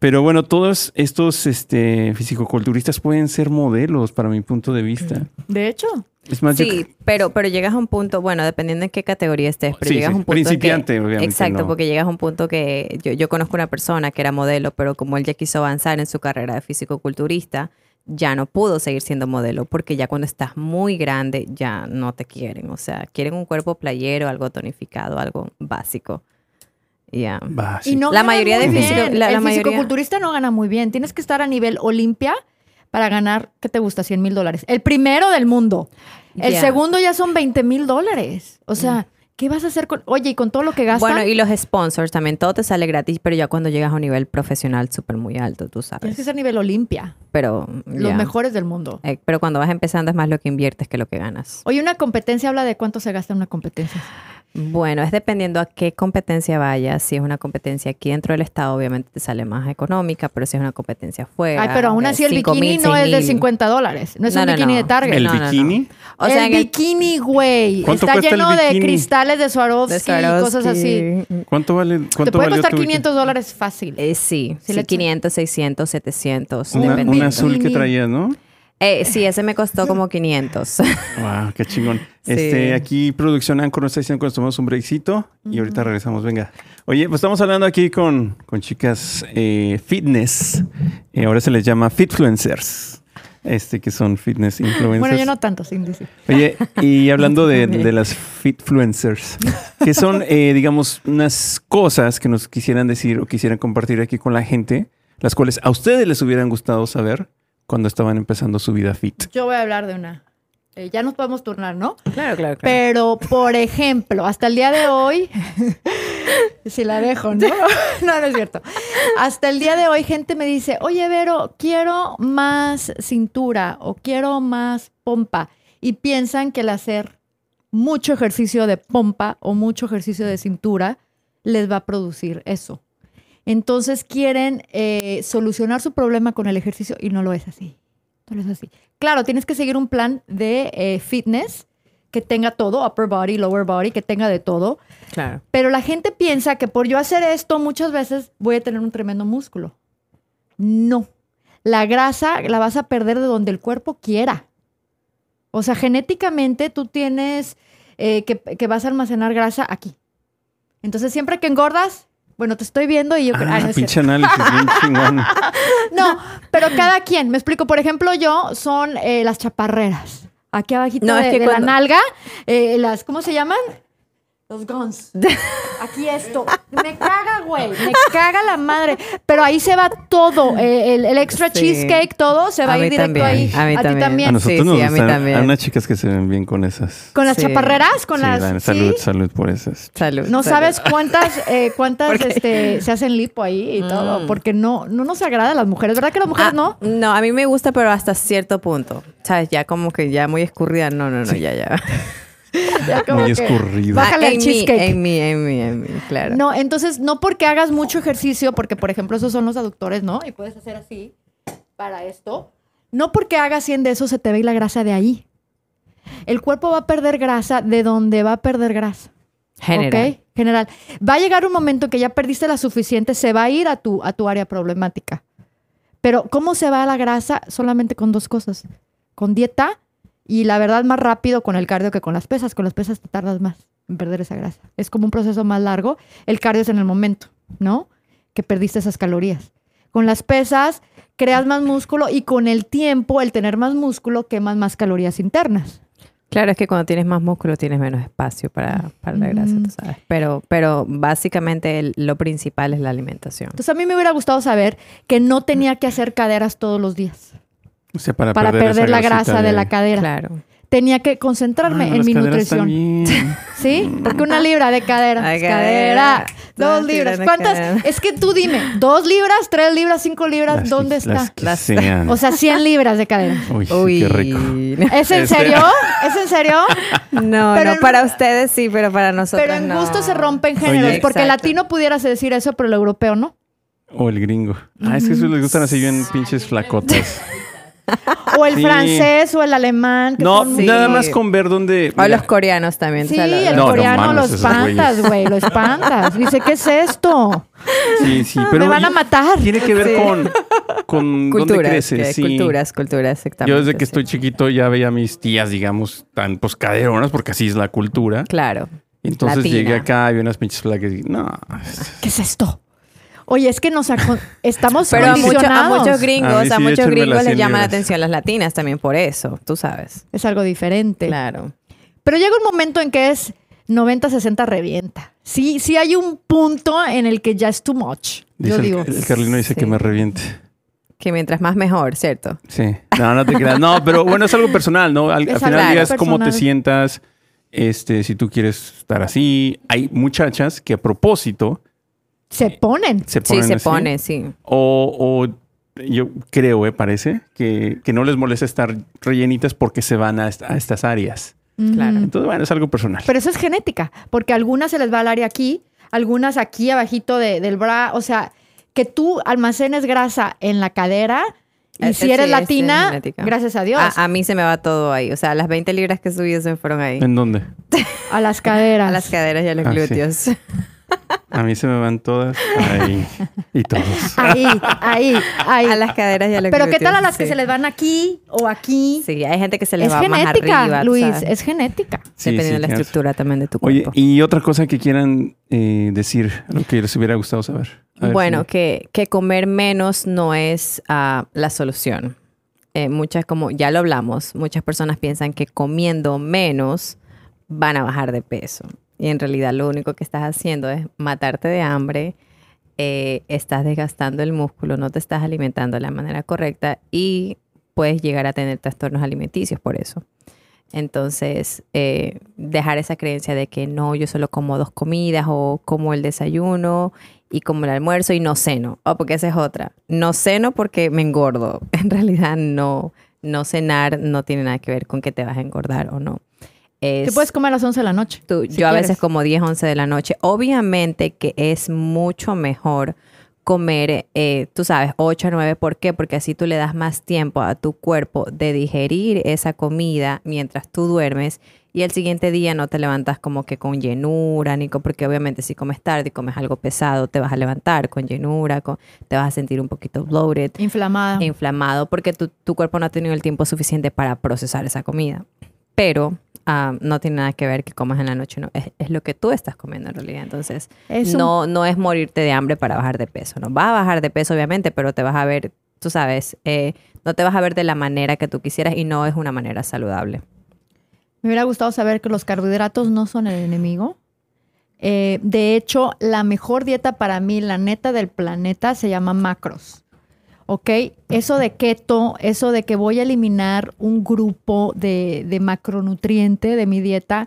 Pero bueno, todos estos este, fisicoculturistas pueden ser modelos para mi punto de vista. De hecho, Es más, yo Sí, pero, pero llegas a un punto, bueno, dependiendo en qué categoría estés, pero Sí, llegas sí, a un punto en que- principiante, obviamente, Exacto, no. porque llegas a un punto que yo, yo conozco una persona que era modelo, pero como él ya quiso avanzar en su carrera de fisicoculturista, ya no pudo seguir siendo modelo, porque ya cuando estás muy grande ya no te quieren, o sea, quieren un cuerpo playero, algo tonificado, algo básico. Ya. Va, sí. y no La mayoría de físico- la- la el mayoría- fisicoculturista no gana muy bien. Tienes que estar a nivel Olimpia para ganar, ¿qué te gusta? 100 mil dólares. El primero del mundo. El segundo ya son 20 mil dólares. O sea, ¿qué vas a hacer con...? Oye, y con todo lo que gastan, Bueno, y los sponsors también, todo te sale gratis, pero ya cuando llegas a un nivel profesional súper muy alto, tú tienes sabes. que ser nivel Olimpia. Pero, Los mejores del mundo. Eh, pero cuando vas empezando es más lo que inviertes que lo que ganas. Oye, una competencia habla de cuánto se gasta en una competencia. Bueno, es dependiendo a qué competencia vayas. Si es una competencia aquí dentro del estado, obviamente te sale más económica, pero si es una competencia fuera. Ay, pero aún de así el 5,000, bikini no es de 6,000. 50 dólares. No es No, un no, bikini no. de Target. ¿El No, no, no. bikini? O sea, el bikini, güey. ¿Cuánto Está lleno de cristales de Swarovski, de y cosas así. Swarovski. ¿Cuánto vale? ¿Cuánto Te puede valió costar tu bikini? 500 dólares fácil. Eh, sí, Sí sí, le echa- 500, 600, 700, Una- un azul que traías, ¿no? Eh, sí, ese me costó como 500. Wow, *laughs* qué chingón. Sí. Este, aquí producción Anchor nos está diciendo que nos tomamos un breakcito y ahorita regresamos. Venga. Oye, pues estamos hablando aquí con, con chicas eh, fitness. Eh, ahora se les llama fitfluencers. Este, que son fitness influencers. Bueno, yo no tanto, sin decir. Oye, y *laughs* hablando de, de las fitfluencers, que son, eh, digamos, unas cosas que nos quisieran decir o quisieran compartir aquí con la gente, las cuales a ustedes les hubieran gustado saber cuando estaban empezando su vida fit. Yo voy a hablar de una. Eh, ya nos podemos turnar, ¿no? claro, claro, claro. Pero, por ejemplo, hasta el día de hoy, *laughs* si la dejo, ¿no? *laughs* No, no es cierto. Hasta el día de hoy, gente me dice, oye, Vero, quiero más cintura o quiero más pompa. Y piensan que el hacer mucho ejercicio de pompa o mucho ejercicio de cintura les va a producir eso. Entonces quieren eh, solucionar su problema con el ejercicio y no lo es así. No lo es así. Claro, tienes que seguir un plan de eh, fitness que tenga todo, upper body, lower body, que tenga de todo. claro. Pero la gente piensa que por yo hacer esto muchas veces voy a tener un tremendo músculo. No. La grasa la vas a perder de donde el cuerpo quiera. O sea, genéticamente tú tienes eh, que, que vas a almacenar grasa aquí. Entonces, siempre que engordas, bueno, te estoy viendo y yo creo... Ah, ah, no es pinche análisis bien *laughs* chingón. No, pero cada quien, me explico. Por ejemplo, yo son eh, las chaparreras. Aquí abajito No, es de, que de cuando- la nalga, eh, las, ¿cómo se llaman? Los guns. *laughs* Aquí esto. Me caga, güey. Me caga la madre. Pero ahí se va todo. eh, el, el extra Sí. cheesecake, todo se va A a ir mí directo también, ahí. a mí ti también. también. A nosotros Sí, nos sí, a mí gustan. también. Hay unas chicas que se ven bien con esas. Con las Sí. chaparreras, con Sí, las. salud, salud por esas. Salud. No salud. sabes cuántas, eh, *laughs* cuántas este, se hacen lipo ahí y todo, Mm. porque no, no nos agrada a las mujeres, ¿verdad que las mujeres Ah, no? No, a mí me gusta, pero hasta cierto punto. ¿Sabes? Ya como que ya muy escurrida. No, no, no, ya, ya. *laughs* *laughs* Ya como Muy escurrido. Bájale el cheesecake. en mí, en mí, en mí, claro. No, entonces no porque hagas mucho ejercicio, porque por ejemplo esos son los aductores, ¿no? Y puedes hacer así para esto. No porque hagas 100 de eso se te ve la grasa de ahí. El cuerpo va a perder grasa de donde va a perder grasa. General. ¿ok? General. Va a llegar un momento que ya perdiste la suficiente, se va a ir a tu, a tu área problemática. Pero ¿cómo se va la grasa? Solamente con dos cosas. Con dieta y la verdad más rápido con el cardio que con las pesas. Con las pesas te tardas más en perder esa grasa. Es como un proceso más largo. El cardio es en el momento, ¿no? Que perdiste esas calorías. Con las pesas creas más músculo y con el tiempo, el tener más músculo, quemas más calorías internas. Claro, es que cuando tienes más músculo tienes menos espacio para, para la grasa, tú sabes. Pero, pero básicamente el- lo principal es la alimentación. Entonces a mí me hubiera gustado saber que no tenía que hacer caderas todos los días O sea, para, para perder, la grasa de, la cadera. Claro. Tenía que concentrarme Ah, en las mi nutrición. también. *laughs* ¿Sí? Porque una libra de cadera. Ay, es cadera. cadera. Dos libras. ¿Cuántas? cadera. Es que tú dime, ¿dos libras, tres libras, cinco libras? Las ¿Dónde que- está? Las que Las- sean. O sea, 100 libras de cadera. Uy, qué rico. ¿Es en Este- serio? ¿Es en serio? No, Pero no, en- para ustedes sí, pero para nosotros Pero en no. gusto se rompen géneros. Oye. porque el latino pudieras decir eso, pero el europeo no. O el gringo. Ah, es que eso les gustan así bien pinches flacotas. *laughs* *laughs* O el Sí. francés o el alemán. que No, son nada más con ver dónde. O los coreanos también. Sí, el No, no coreano mames, lo esos espantas, güeyes. güey, lo espantas. Dice, ¿qué es esto? Sí, sí, *laughs* pero. Me van a matar. Tiene que ver Sí. con, con dónde culturas, creces. que- sí. culturas, culturas, exactamente. Yo desde que sí. estoy chiquito ya veía a mis tías, digamos, tan pues caderonas, porque así es la cultura. Claro. Entonces Latina. llegué acá y vi unas pinches flacas y no. ¿Qué es esto? Oye, es que nos *laughs* estamos Pero a, mucho- a condicionados. muchos gringos, mí a, sí, muchos gringos les 100 llama la atención las latinas también por eso, tú sabes. Es algo diferente. Claro. Pero llega un momento en que es 90-60 revienta. Sí, sí hay un punto en el que ya es too much. Dice Yo el- digo. el, Carlino dice Sí. que me reviente. Que mientras más mejor, ¿cierto? Sí. No, no te creas. No, pero bueno, es algo personal, ¿no? Al, final del día es cómo te sientas, este, si tú quieres estar así. Hay muchachas que a propósito Se ponen. se Sí, ponen se así. pone, sí. O, o yo creo, eh, parece, que, que no les molesta estar rellenitas porque se van a, est- a estas áreas. Claro. Entonces, bueno, es algo personal. Pero eso es genética, porque a algunas se les va al área aquí, algunas aquí abajito de- del bra, o sea, que tú almacenes grasa en la cadera y Eh, si sí, eres es latina, gracias a Dios, A, a mí se me va todo ahí. O sea, las 20 libras que subí se me fueron ahí. ¿En dónde? *laughs* a las caderas. A las caderas y a los Ah, sí. A mí se me van todas ahí y todos. Ahí, ahí, ahí. A las caderas y a los Pero. ¿qué tal a las que se les van aquí o aquí? Sí, hay gente que se les es va más genética, arriba. tú Luis, sabes. es genética. Sí, Dependiendo sí, de la estructura también de tu Oye, cuerpo. y otra cosa que quieran eh, decir, lo que les hubiera gustado saber. A ver Bueno, si- que, que comer menos no es ah, la solución. Eh, muchas, como ya lo hablamos, muchas personas piensan que comiendo menos van a bajar de peso. Y en realidad lo único que estás haciendo es matarte de hambre, eh, estás desgastando el músculo, no te estás alimentando de la manera correcta y puedes llegar a tener trastornos alimenticios por eso. Entonces, eh, dejar esa creencia de que no, yo solo como dos comidas o como el desayuno y como el almuerzo y no ceno. Oh, porque esa es otra. No ceno porque me engordo. *laughs* En realidad no, no cenar no tiene nada que ver con que te vas a engordar o no. Es, Te puedes comer a las 11 de la noche. tú- si yo a quieres. veces como 10, 11 de la noche. Obviamente que es mucho mejor comer, eh, tú sabes, 8 a 9. ¿Por qué? Porque así tú le das más tiempo a tu cuerpo de digerir esa comida mientras tú duermes y el siguiente día no te levantas como que con llenura, ni con, porque obviamente si comes tarde y comes algo pesado, te vas a levantar con llenura, con- te vas a sentir un poquito bloated Inflamada. inflamado porque tu, tu cuerpo no ha tenido el tiempo suficiente para procesar esa comida. Pero ah, no tiene nada que ver que comas en la noche, no, es, es lo que tú estás comiendo en realidad. Entonces, Es un- no, no es morirte de hambre para bajar de peso. No vas a bajar de peso, obviamente, pero te vas a ver, tú sabes, eh, no te vas a ver de la manera que tú quisieras y no es una manera saludable. Me hubiera gustado saber que los carbohidratos no son el enemigo. Eh, de hecho, la mejor dieta para mí, la neta del planeta, se llama macros. ¿Ok? Eso de keto, eso de que voy a eliminar un grupo de, de macronutriente de mi dieta,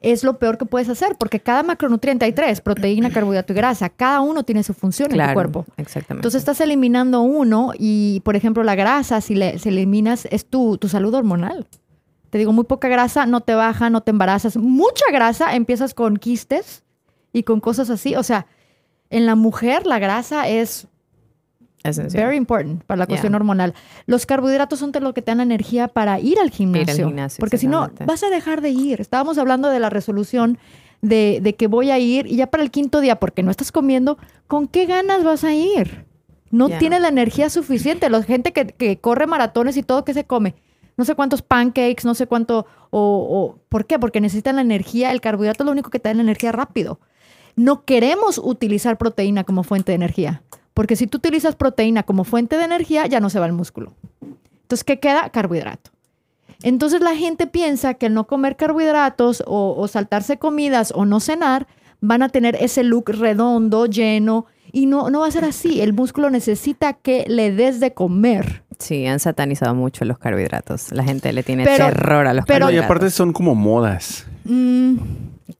es lo peor que puedes hacer, porque cada macronutriente hay tres, proteína, carbohidrato y grasa. Cada uno tiene su función en tu cuerpo. exactamente. Entonces estás eliminando uno y, por ejemplo, la grasa, si le si eliminas, es tu, tu salud hormonal. Te digo, muy poca grasa no te baja, no te embarazas. Mucha grasa, empiezas con quistes y con cosas así. O sea, en la mujer la grasa es Esencial. very important para la cuestión Yeah. hormonal. Los carbohidratos son de lo que te dan energía para ir al gimnasio. gimnasio, porque si no, vas a dejar de ir. Estábamos hablando de la resolución de, de que voy a ir y ya para el quinto día, porque no estás comiendo, ¿con qué ganas vas a ir? No Yeah. tienes la energía suficiente. La gente que, que corre maratones y todo, ¿qué se come? No sé cuántos pancakes, no sé cuánto. O, o- ¿Por qué? Porque necesitan la energía. El carbohidrato es lo único que te da la energía rápido. No queremos utilizar proteína como fuente de energía. Porque si tú utilizas proteína como fuente de energía, ya no se va el músculo. Entonces, ¿qué queda? Carbohidrato. Entonces la gente piensa que el no comer carbohidratos o, o saltarse comidas o no cenar van a tener ese look redondo, lleno, y no, no va a ser así. El músculo necesita que le des de comer. Sí, han satanizado mucho los carbohidratos. La gente le tiene Pero- terror a los pero- No, y carbohidratos. aparte son como modas. Mm,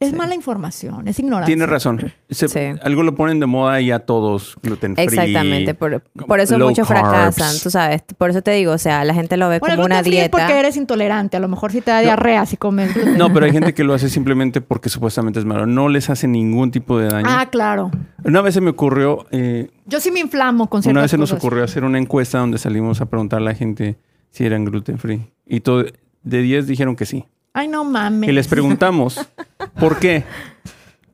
es Sí. mala información, es ignorancia. Tienes razón. Se- Sí. Algo lo ponen de moda y ya todos gluten free. Exactamente, por, por eso muchos carbs. fracasan, tú sabes, por eso te digo, o sea, la gente lo ve Bueno, el como una es dieta. porque eres intolerante. A lo mejor si te da diarrea si comes gluten. No, pero hay gente que lo hace simplemente porque supuestamente es malo. No les hace ningún tipo de daño. Ah, claro. Una vez se me ocurrió, eh, Yo sí me inflamo con ciertas una vez se nos cosas. ocurrió hacer una encuesta donde salimos a preguntar a la gente si eran gluten free. Y todo, de 10 dijeron que sí. Ay, no mames. Y les preguntamos, *laughs* ¿por qué?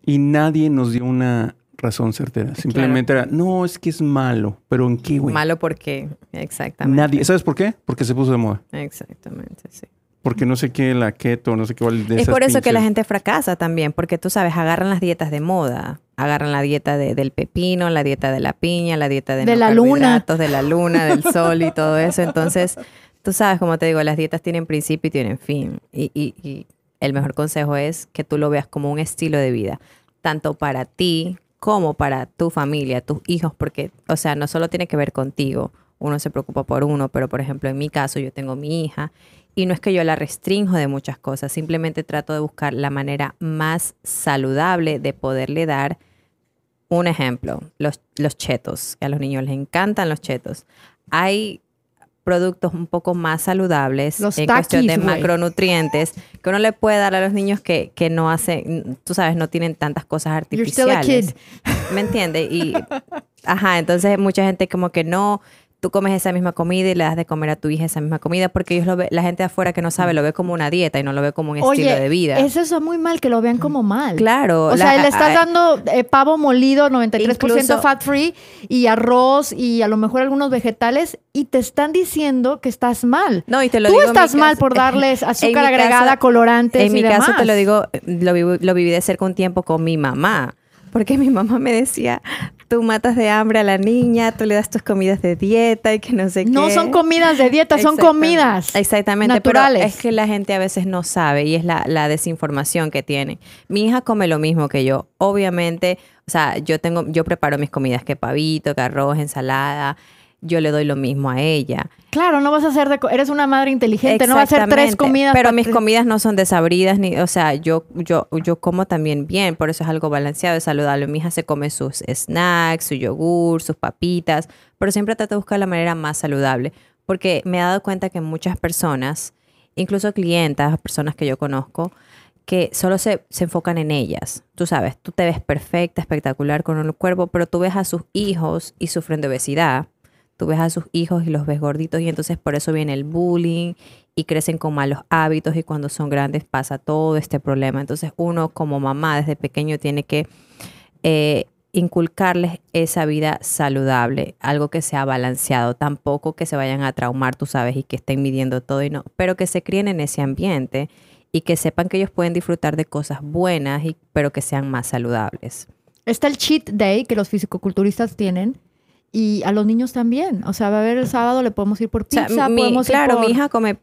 Y nadie nos dio una razón certera. Simplemente era, no, es que es malo. ¿Pero en qué, güey? Malo porque, exactamente. Nadie. ¿Sabes por qué? Porque se puso de moda. Exactamente, sí. Porque no sé qué, la keto, no sé qué. de Es por eso que la gente fracasa también, porque tú sabes, agarran las dietas de moda, agarran la dieta de- del pepino, la dieta de la piña, la dieta de, De no la luna. de la luna, del sol y todo eso. Entonces, tú sabes, como te digo, las dietas tienen principio y tienen fin. Y, y- y el mejor consejo es que tú lo veas como un estilo de vida, tanto para ti como para tu familia, tus hijos, porque, o sea, no solo tiene que ver contigo, uno se preocupa por uno, pero por ejemplo, en mi caso, yo tengo mi hija y no es que yo la restringo de muchas cosas, simplemente trato de buscar la manera más saludable de poderle dar un ejemplo, los, los chetos, a los niños les encantan los chetos. Hay productos un poco más saludables Los en cuestión de macronutrientes que uno le puede dar a los niños que, que no hacen, tú sabes, no tienen tantas cosas You're still a artificiales. kid. ¿Me entiendes? Y, *laughs* ajá, entonces mucha gente como que no, tú comes esa misma comida y le das de comer a tu hija esa misma comida porque ellos lo ve, la gente de afuera que no sabe lo ve como una dieta y no lo ve como un estilo de vida. Eso está muy mal, que lo vean como mal. Claro. O la- sea, le estás dando eh, pavo molido, 93% Incluso- fat free, y arroz, y a lo mejor algunos vegetales, y te están diciendo que estás mal. No, y te lo Tú digo mi estás mal caso- por *laughs* darles azúcar agregada, caso- colorantes En mi caso te lo digo, lo, vivo- lo viví de cerca un tiempo con mi mamá. Porque mi mamá me decía, tú matas de hambre a la niña, tú le das tus comidas de dieta y que no sé qué. No son comidas de dieta, son comidas. Exactamente, naturales. pero es que la gente a veces no sabe y es la, la desinformación que tiene. Mi hija come lo mismo que yo. Obviamente, o sea, yo tengo, yo preparo mis comidas que pavito, que arroz, ensalada. Yo le doy lo mismo a ella. Claro, no vas a hacer de eres una madre inteligente, no vas a hacer tres comidas. Pero mis comidas no son desabridas, ni, o sea, yo, yo, yo como también bien, por eso es algo balanceado y saludable. Mi hija se come sus snacks, su yogur, sus papitas, pero siempre trato de buscar la manera más saludable, porque me he dado cuenta que muchas personas, incluso clientas, personas que yo conozco, que solo se, se enfocan en ellas. Tú sabes, tú te ves perfecta, espectacular con un cuerpo, pero tú ves a sus hijos y sufren de obesidad. Tú ves a sus hijos y los ves gorditos y entonces por eso viene el bullying y crecen con malos hábitos y cuando son grandes pasa todo este problema. Entonces uno como mamá desde pequeño tiene que eh, inculcarles esa vida saludable, algo que sea balanceado, tampoco que se vayan a traumar, tú sabes, y que estén midiendo todo y no, pero que se críen en ese ambiente y que sepan que ellos pueden disfrutar de cosas buenas, y, pero que sean más saludables. Está el cheat day que los fisicoculturistas tienen y a los niños también. O sea, va a haber el sábado, le podemos ir por O sea, pizza, mi- podemos ir claro, por- mi hija come,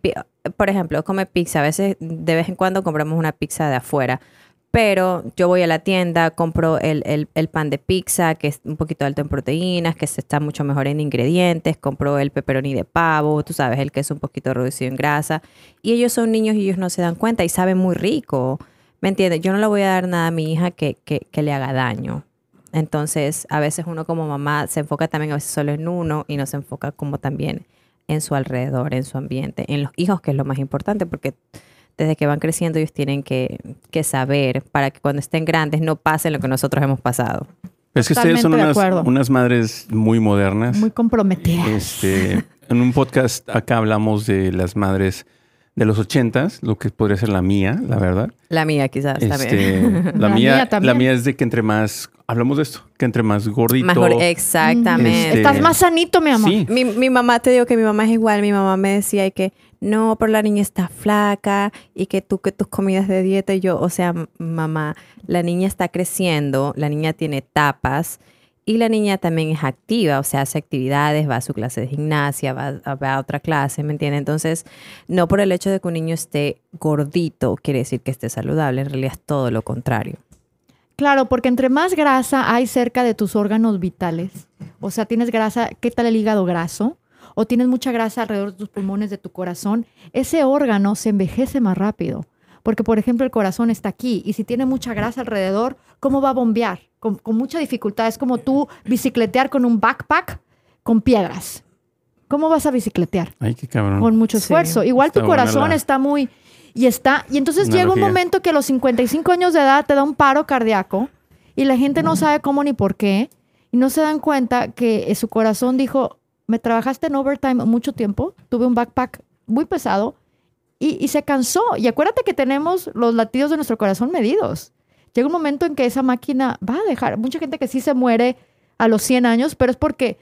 por ejemplo, come pizza. A veces, de vez en cuando, compramos una pizza de afuera. Pero yo voy a la tienda, compro el, el- el pan de pizza, que es un poquito alto en proteínas, que se está mucho mejor en ingredientes. Compro el pepperoni de pavo, tú sabes, el que es un poquito reducido en grasa. Y ellos son niños y ellos no se dan cuenta y saben muy rico. ¿Me entiendes? Yo no le voy a dar nada a mi hija que, que- que le haga daño. Entonces, a veces uno como mamá se enfoca también a veces solo en uno y no se enfoca como también en su alrededor, en su ambiente, en los hijos, que es lo más importante, porque desde que van creciendo ellos tienen que, que saber para que cuando estén grandes no pasen lo que nosotros hemos pasado. Es que ustedes son unas, unas madres muy modernas. muy comprometidas. Este, en un podcast acá hablamos de las madres de los ochentas, lo que podría ser la mía, la verdad. La mía quizás Este, también. la, *laughs* La mía, mía también. la mía es de que entre más, hablamos de esto, que entre más gordito. Mejor, exactamente. Este, Estás más sanito, mi amor. Sí, Mi, mi mamá, te digo que mi mamá es igual. Mi mamá me decía que no, pero la niña está flaca y que tú, que tus comidas de dieta. Y yo, o sea, mamá, la niña está creciendo, la niña tiene etapas y la niña también es activa, o sea, hace actividades, va a su clase de gimnasia, va, a- otra clase, ¿me entiendes? Entonces, no por el hecho de que un niño esté gordito quiere decir que esté saludable, en realidad es todo lo contrario. Claro, porque entre más grasa hay cerca de tus órganos vitales, o sea, tienes grasa, ¿qué tal el hígado graso? O tienes mucha grasa alrededor de tus pulmones, de tu corazón, ese órgano se envejece más rápido. Porque, por ejemplo, el corazón está aquí y si tiene mucha grasa alrededor, ¿cómo va a bombear? Con, con mucha dificultad. Es como tú bicicletear con un backpack con piedras. ¿Cómo vas a bicicletear? ay, qué cabrón. con mucho Sí. esfuerzo. Igual tu corazón la- está muy... Y está... Y entonces llega un momento que a los 55 años de edad te da un paro cardíaco y la gente no sabe cómo ni por qué y no se dan cuenta que eh, su corazón dijo, me trabajaste en overtime mucho tiempo, tuve un backpack muy pesado y, y se cansó. Y acuérdate que tenemos los latidos de nuestro corazón medidos. Llega un momento en que esa máquina va a dejar. Mucha gente que sí se muere a los 100 años, pero es porque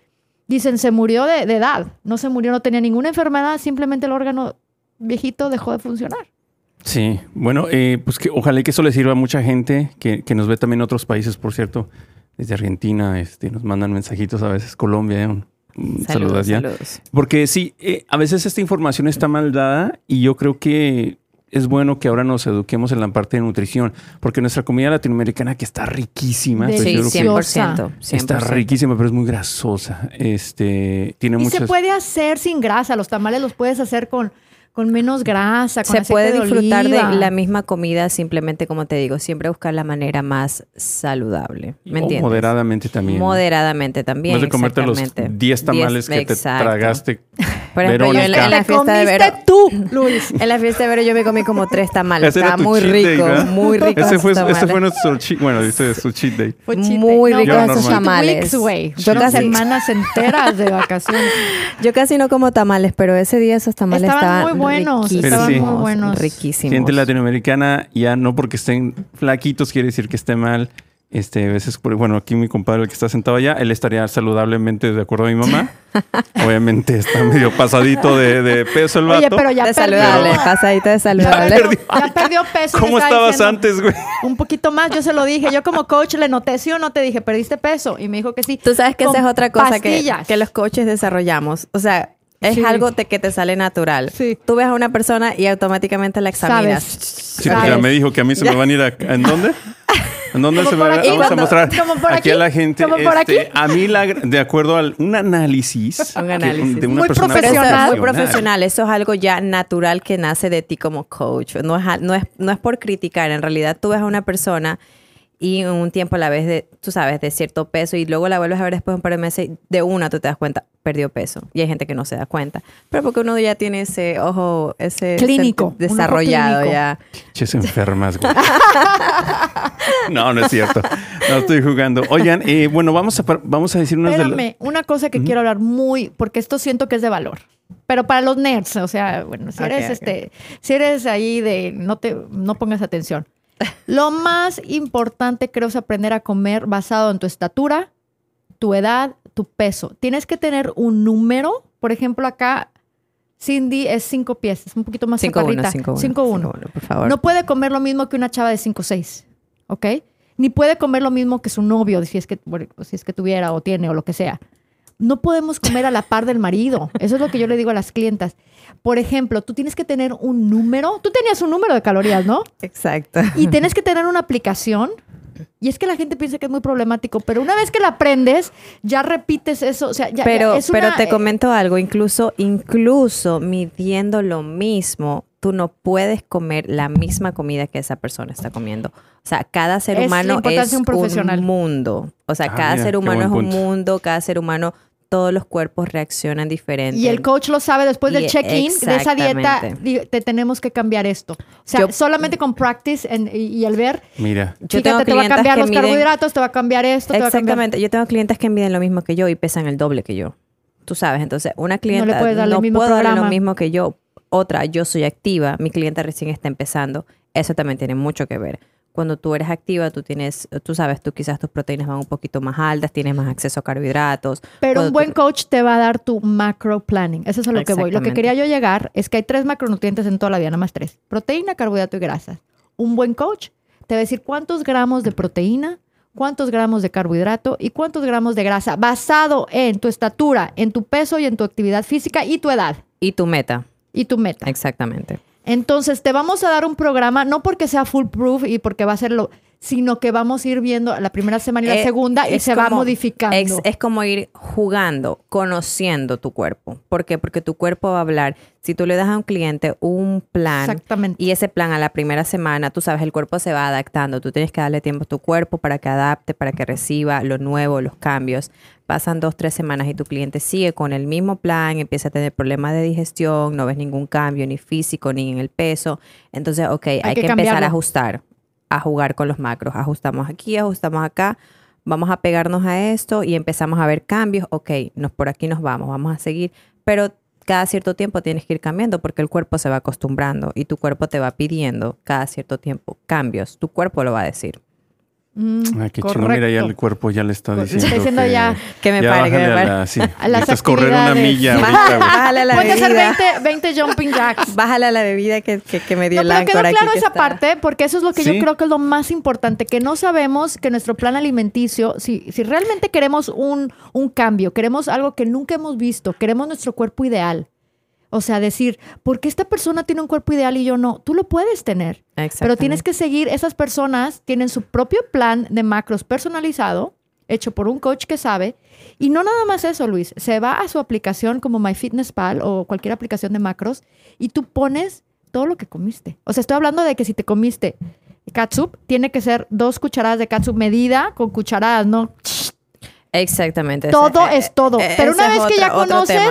dicen se murió de, de edad. No se murió, no tenía ninguna enfermedad, simplemente el órgano viejito dejó de funcionar. Sí, bueno, eh, pues que ojalá y que eso le sirva a mucha gente que, que nos ve también en otros países, por cierto, desde Argentina, este, nos mandan mensajitos a veces, Colombia, eh, saludos. Porque sí, eh, a veces esta información está mal dada y yo creo que es bueno que ahora nos eduquemos en la parte de nutrición, porque nuestra comida latinoamericana que está riquísima, Sí, estoy Sí, seguro que 100%. 100%. está riquísima, pero es muy grasosa. Este, tiene Y muchas se puede hacer sin grasa. Los tamales los puedes hacer con, con menos grasa, con Se puede de disfrutar oliva. de la misma comida, simplemente como te digo, siempre buscar la manera más saludable. ¿Me O entiendes? moderadamente también. Moderadamente también. Vez de comerte los exactamente. 10 tamales Diez- que te exacto. tragaste. *laughs* Por ejemplo, yo en la, Verónica. en la Te fiesta de Vero, tú, Luis. *laughs* en la fiesta de Vero yo me comí como tres tamales. Ese era Estaba muy cheat day, rico, ¿verdad? muy rico. Ese fue, ese fue nuestro cheat. Bueno, dice su cheat day. Fue cheat Muy day. rico Yo esos tamales. Yo casi, semanas enteras de vacaciones. yo casi no como tamales, pero ese día esos tamales Estaban estaban, muy buenos, estaban Sí. muy buenos. riquísimos. Gente latinoamericana, ya no porque estén flaquitos quiere decir que esté mal. Este, a veces, por- bueno, aquí mi compadre, el que está sentado allá, él estaría saludablemente de acuerdo a mi mamá. *laughs* Obviamente está medio pasadito de, de peso el vato. Oye, pero ya de perdió. saludable, pasadito de Ya saludable. perdió, ya perdió peso. ¿Cómo estabas diciendo, antes, güey? Un poquito más, yo se lo dije. Yo como coach le noté, sí o no te dije, perdiste peso. Y me dijo que sí. Tú sabes que Con esa es otra cosa que, que los coaches desarrollamos. O sea, es Sí. algo te- que te sale natural. Sí. Tú ves a una persona y automáticamente la examinas. Sí, porque ya me dijo que a mí se me van a ir a... ¿En dónde? ¿En dónde se me por va aquí, Vamos a mostrar como por aquí a la gente. como por este, aquí. A mí, la, de acuerdo a un análisis, Un que- análisis. de una Muy persona Profesional. muy profesional. Eso es algo ya natural que nace de ti como coach. No es, no es, no es por criticar. En realidad, tú ves a una persona y en un tiempo la ves de, tú sabes, de cierto peso y luego la vuelves a ver después de un par de meses y de una tú te das cuenta, perdió peso. Y hay gente que no se da cuenta. Pero porque uno ya tiene ese ojo, ese Clínico, ese un ojo desarrollado clínico. ya. Ches enfermas, güey. *laughs* no, no es cierto. No estoy jugando. Oigan, eh, bueno, vamos a, vamos a decir unas de. Espérame, una cosa que quiero hablar muy, porque esto siento que es de valor. Pero para los nerds, o sea, bueno, si eres ok. este, si eres ahí de no te no pongas atención. Lo más importante creo es aprender a comer basado en tu estatura, tu edad, tu peso. Tienes que tener un número, por ejemplo, acá Cindy es cinco pies, es un poquito más 5-1, chaparrita. 5-1. 5'1". 5-1, por favor. No puede comer lo mismo que una chava de 5'6", ¿ok? Ni puede comer lo mismo que su novio, si es que, bueno, si es que tuviera o tiene o lo que sea. No podemos comer a la par del marido. Eso es lo que yo le digo a las clientas. Por ejemplo, tú tienes que tener un número. Tú tenías un número de calorías, ¿no? Exacto. Y tienes que tener una aplicación. Y es que la gente piensa que es muy problemático, pero una vez que la aprendes, ya repites eso. O sea, ya, pero, ya es pero una- te comento algo, incluso, incluso midiendo lo mismo, tú no puedes comer la misma comida que esa persona está comiendo. O sea, cada ser Es humano es un profesional. un mundo. O sea, Ah, cada mira, ser humano es un punto. mundo, cada ser humano, todos los cuerpos reaccionan diferente. Y el coach lo sabe después del check-in de esa dieta. exactamente. di- Te tenemos que cambiar esto. O sea, Yo- solamente con practice en- y, y el ver, Mira, Yo tengo te va a cambiar los miden- carbohidratos, te va a cambiar esto, te va a cambiar. Exactamente. Yo tengo clientes que miden lo mismo que yo y pesan el doble que yo. Tú sabes, entonces una clienta no, puedes darle el mismo puedo darle lo programa. mismo que yo. Otra, yo soy activa, mi clienta recién está empezando. Eso también tiene mucho que ver. Cuando tú eres activa, tú tienes, tú sabes, tú quizás tus proteínas van un poquito más altas, tienes más acceso a carbohidratos. Pero un buen tú- coach te va a dar tu macro planning. Eso es a lo que voy. Lo que quería yo llegar es que hay tres macronutrientes en toda la vida, nada más tres. Proteína, carbohidrato y grasa. Un buen coach te va a decir cuántos gramos de proteína, cuántos gramos de carbohidrato y cuántos gramos de grasa, basado en tu estatura, en tu peso y en tu actividad física y tu edad Y tu meta, y tu meta. exactamente. Entonces, te vamos a dar un programa, no porque sea foolproof y porque va a ser lo, sino que vamos a ir viendo la primera semana y la Eh, segunda y se va modificando. Es, es como ir jugando, conociendo tu cuerpo. ¿Por qué? Porque tu cuerpo va a hablar. Si tú le das a un cliente un plan Exactamente. y ese plan a la primera semana, tú sabes, el cuerpo se va adaptando. Tú tienes que darle tiempo a tu cuerpo para que adapte, para que reciba lo nuevo, los cambios. Pasan dos, tres semanas y tu cliente sigue con el mismo plan, empieza a tener problemas de digestión, no ves ningún cambio ni físico ni en el peso. Entonces, ok, hay, que que, empezar a ajustar, a jugar con los macros. Ajustamos aquí, ajustamos acá vamos a pegarnos a esto y empezamos a ver cambios, ok, nos, por aquí nos vamos, vamos a seguir, pero cada cierto tiempo tienes que ir cambiando porque el cuerpo se va acostumbrando y tu cuerpo te va pidiendo cada cierto tiempo cambios, tu cuerpo lo va a decir. Mm, Ay, qué chingón. Mira, ya el cuerpo ya le está Le diciendo. está diciendo que ya- Que me pare, que me a la- sí, *laughs* A las correr una milla. *laughs* Bájale a la bebida. 20, 20 jumping jacks. Bájale a la bebida que, que, que me dio No, el pero quedó claro que esa está- parte, porque eso es lo que Sí. yo creo que es lo más importante, que no sabemos que nuestro plan alimenticio, si, si realmente queremos un, un cambio, queremos algo que nunca hemos visto, queremos nuestro cuerpo ideal. O sea, decir, ¿por qué esta persona tiene un cuerpo ideal y yo no? Tú lo puedes tener. Pero tienes que seguir, esas personas tienen su propio plan de macros personalizado hecho por un coach que sabe. Y no nada más eso, Luis. Se va a su aplicación como MyFitnessPal o cualquier aplicación de macros y tú pones todo lo que comiste. O sea, estoy hablando de que si te comiste catsup, tiene que ser dos cucharadas de catsup medida con cucharadas, no Exactamente. todo Ese- es todo. eh, Pero una vez que ya conoces,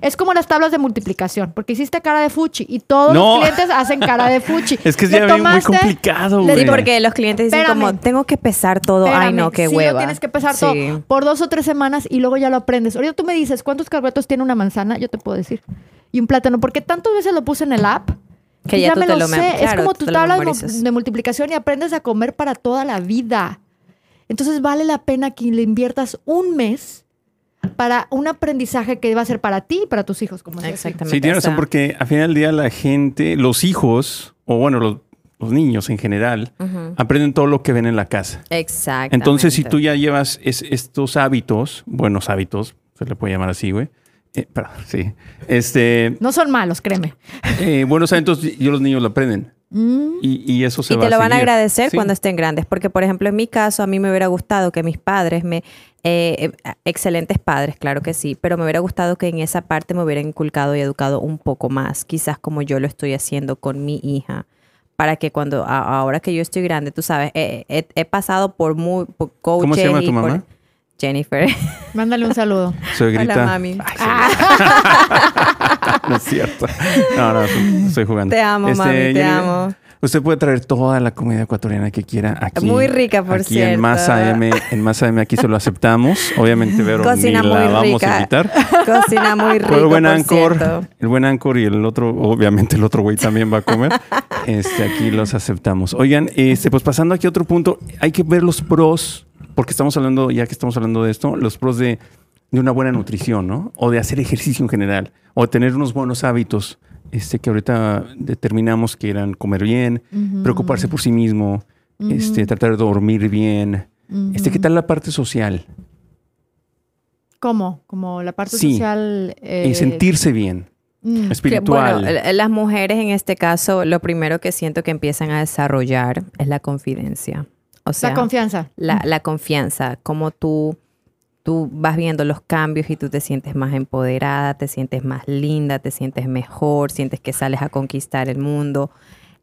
es como las tablas de multiplicación, porque hiciste cara de fuchi y todos No. los clientes hacen cara de fuchi. *laughs* Es que es ya muy complicado, le güey. Sí, porque los clientes dicen Espérame. como, tengo que pesar todo. Ay, no, qué sí hueva. lo tienes que pesar Sí. todo por dos o tres semanas y luego ya lo aprendes. Ahorita tú me dices, ¿cuántos carbohidratos tiene una manzana? Yo te puedo decir. Y un plátano, porque tantas veces lo puse en el app Que ya tú me te lo sé. es claro, como tú tu tabla de multiplicación y aprendes a comer para toda la vida. Entonces vale la pena que le inviertas un mes para un aprendizaje que va a ser para ti y para tus hijos, como. Exactamente. Sí, tienes razón, porque al final del día la gente, los hijos, o bueno, los, los niños en general, aprenden todo lo que ven en la casa. Exactamente. Entonces, si tú ya llevas es- estos hábitos, buenos hábitos, se le puede llamar así, güey. Eh, perdón, sí. Este, No son malos, créeme. eh, buenos hábitos, y los niños lo aprenden. Mm. Y, y eso se y va te lo van a agradecer Sí. cuando estén grandes. Porque, por ejemplo, en mi caso, a mí me hubiera gustado que mis padres me... eh, eh, excelentes padres, claro que sí, pero me hubiera gustado que en esa parte me hubieran inculcado y educado un poco más, quizás como yo lo estoy haciendo con mi hija, para que cuando, a- ahora que yo estoy grande, tú sabes, he, he pasado por muy por coaches ¿Cómo se llama y tu por-? Jennifer. Mándale un saludo. Suegrita. Hola, mami. *laughs* *laughs* No es cierto. No, no, estoy- jugando. Te amo, mami, te amo. Usted puede traer toda la comida ecuatoriana que quiera aquí. Muy rica, por aquí cierto. en Más AM, en Más AM aquí se lo aceptamos. Obviamente, Vero, Cocina ni la vamos a rica. invitar. Cocina muy Pero el buen por Anchor, cierto. el buen Anchor y el otro, obviamente el otro güey también va a comer. Este, aquí los aceptamos. Oigan, este, pues pasando aquí a otro punto, hay que ver los pros, porque estamos hablando, ya que estamos hablando de esto, los pros de, de una buena nutrición, ¿no? O de hacer ejercicio en general, o tener unos buenos hábitos, este, que ahorita determinamos que eran comer bien, preocuparse por sí mismo, este, tratar de dormir bien. Este, ¿qué tal la parte social? ¿Cómo? Como la parte Sí. social. eh, Y sentirse bien, mm. Que, espiritual. bueno, las mujeres en este caso, lo primero que siento que empiezan a desarrollar es la confidencia. O sea, la confianza. la, la confianza, como tú, tú vas viendo los cambios y tú te sientes más empoderada, te sientes más linda, te sientes mejor, sientes que sales a conquistar el mundo.